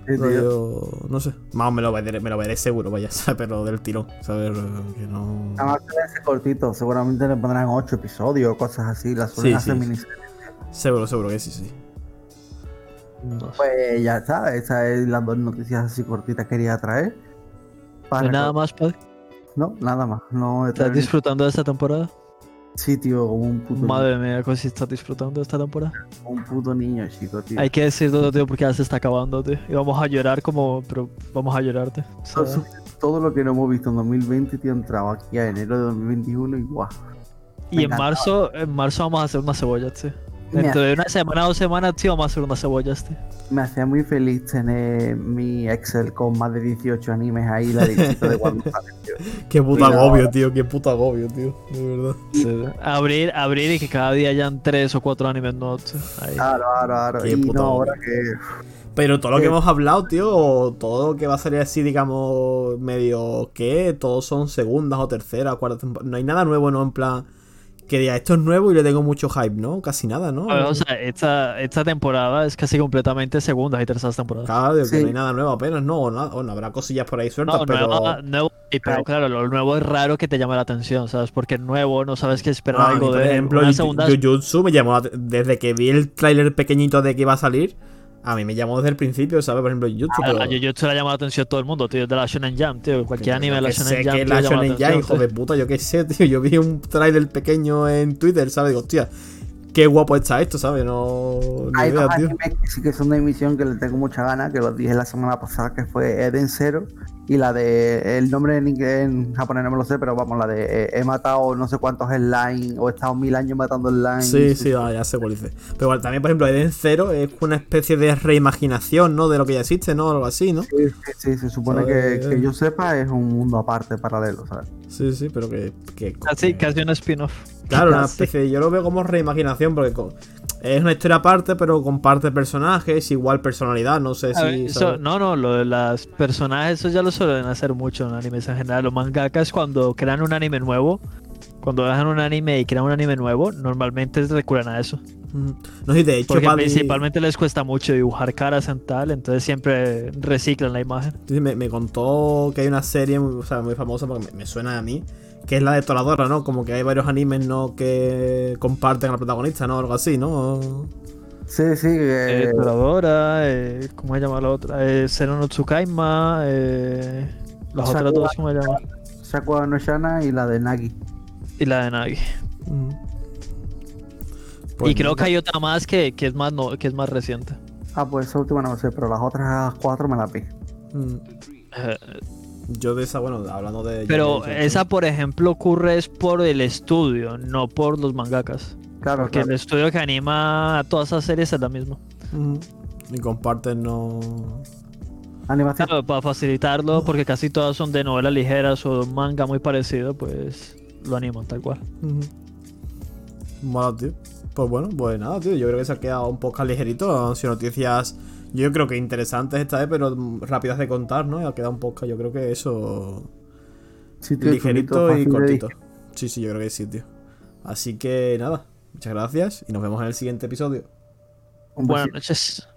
Sí, tío. Rollo- no sé. Más me lo veré, me lo veré seguro, vaya, ¿sabes? pero del tirón, ¿sabes? Que no. Además que ese cortito, seguramente le pondrán ocho episodios o cosas así, las suelen Sí, hacer sí. miniseries. Seguro, seguro que sí, sí. No. Pues ya está, esas es las dos noticias así cortitas que quería traer. ¿No Para hay nada más, padre? No, nada más. No ¿Estás disfrutando de esta temporada? Sí, tío, como un puto, Madre mía, ¿cómo si estás disfrutando de esta temporada? un puto niño, chico, tío. Hay que decir todo, tío, porque ya se está acabando, tío. Y vamos a llorar como. Pero vamos a llorarte. O sea, todo, todo lo que no hemos visto en 2020, tío, ha entrado aquí a enero de 2021 y guau. y en marzo, en marzo vamos a hacer unas cebollas, tío. Me Dentro de una semana o dos semanas, tío, vamos a hacer unas cebollas, tío. Me hacía muy feliz tener mi Excel con más de 18 animes ahí, la de tío. Qué puto agobio, tío. Qué puto agobio, tío. De verdad. Sí. Abrir, abrir y que cada día hayan tres o cuatro animes nuevos, tío. Ahí. Claro, claro, claro. Qué Y puto no, ahora que. Pero todo lo que hemos hablado, tío, todo lo que va a salir así, digamos, medio que, todos son segundas o terceras, cuartas temporadas. No hay nada nuevo, ¿no? En plan, que diga, esto es nuevo y le tengo mucho hype, ¿no? Casi nada, ¿no? A ver, o sea, esta, esta temporada es casi completamente segundas y terceras temporadas. Claro, digo, que no hay nada nuevo apenas, ¿no? O nada, bueno, habrá cosillas por ahí sueltas, No, pero... nuevo, pero claro, lo nuevo es raro que te llame la atención, ¿sabes? Porque nuevo no sabes qué esperar Ah, algo por de ejemplo, una segunda. Jujutsu me llamó la- desde que vi el tráiler pequeñito de que iba a salir, a mí me llamó desde el principio, ¿sabes? Por ejemplo, Jujutsu, A pero... la Jujutsu le ha llamado la atención a todo el mundo, tío, de la Shonen Jump, tío. Cualquier Yo anime de la Shonen Jump. que la Shonen atención, hijo de puta, yo qué sé, tío. Yo vi un tráiler pequeño en Twitter, ¿sabes? Digo, hostia, qué guapo está esto, ¿sabes? No. Hay idea, dos tío. animes que sí que son de emisión que le tengo mucha ganas, que los dije la semana pasada, que fue Eden Zero. Y la de. El nombre en, inglés- en japonés no me lo sé, pero vamos, la de eh, he matado no sé cuántos slime o he estado mil años matando slime. Sí, sí, ah, ya sé cuál dice. Pero igual, también, por ejemplo, Eden Zero es una especie de reimaginación, ¿no? De lo que ya existe, ¿no? Algo así, ¿no? Sí, sí, sí, se supone que, que yo sepa es un mundo aparte, paralelo, ¿sabes? Sí, sí, pero que. que Casi, casi un spin-off. Claro, una especie de- Yo lo veo como reimaginación, porque es una historia aparte, pero comparte personajes, igual personalidad, no sé A si. ver, no, no, lo de los personajes, eso ya lo suelen hacer mucho en animes en general. Los mangakas cuando crean un anime nuevo, cuando dejan un anime y crean un anime nuevo, normalmente recurren a eso. Mm. No sé, de hecho, Porque Paddy- principalmente les cuesta mucho dibujar caras en tal, entonces siempre reciclan la imagen. Me, me contó que hay una serie muy, o sea, muy famosa porque me, me suena a mí, que es la de Toradora, ¿no? Como que hay varios animes, ¿no? Que comparten al protagonista, ¿no? Algo así, ¿no? Sí, sí, Eh, que Toradora, eh, ¿cómo se llama la otra? Eh, Zero no Tsukaima, eh, las Sakura. otras dos, ¿cómo se llaman? Sakura no Shana y la de Nagi. Y la de Nagi. Mm. Pues y creo nada. que hay otra más que, que es más no, que es más reciente. Ah, pues esa última no lo sé, pero las otras cuatro me las vi. Mm. Eh, Yo de esa, bueno, hablando de. pero esa, por ejemplo, ocurre es por el estudio, no por los mangakas. Claro, Porque claro. el estudio que anima a todas esas series es la misma. Y comparten, no. Animación. Claro, para facilitarlo, porque casi todas son de novelas ligeras o de un manga muy parecido, pues lo animan tal cual. Ujú. Mola, tío. Pues bueno, pues nada, tío. Yo creo que se ha quedado un poco ligerito. Han sido noticias, yo creo que interesantes esta vez, pero rápidas de contar, ¿no? Y ha quedado un poco, yo creo que eso. Sí, tío, ligerito chulito, y cortito. Sí, sí, yo creo que sí, tío. Así que nada, muchas gracias y nos vemos en el siguiente episodio. Buenas noches.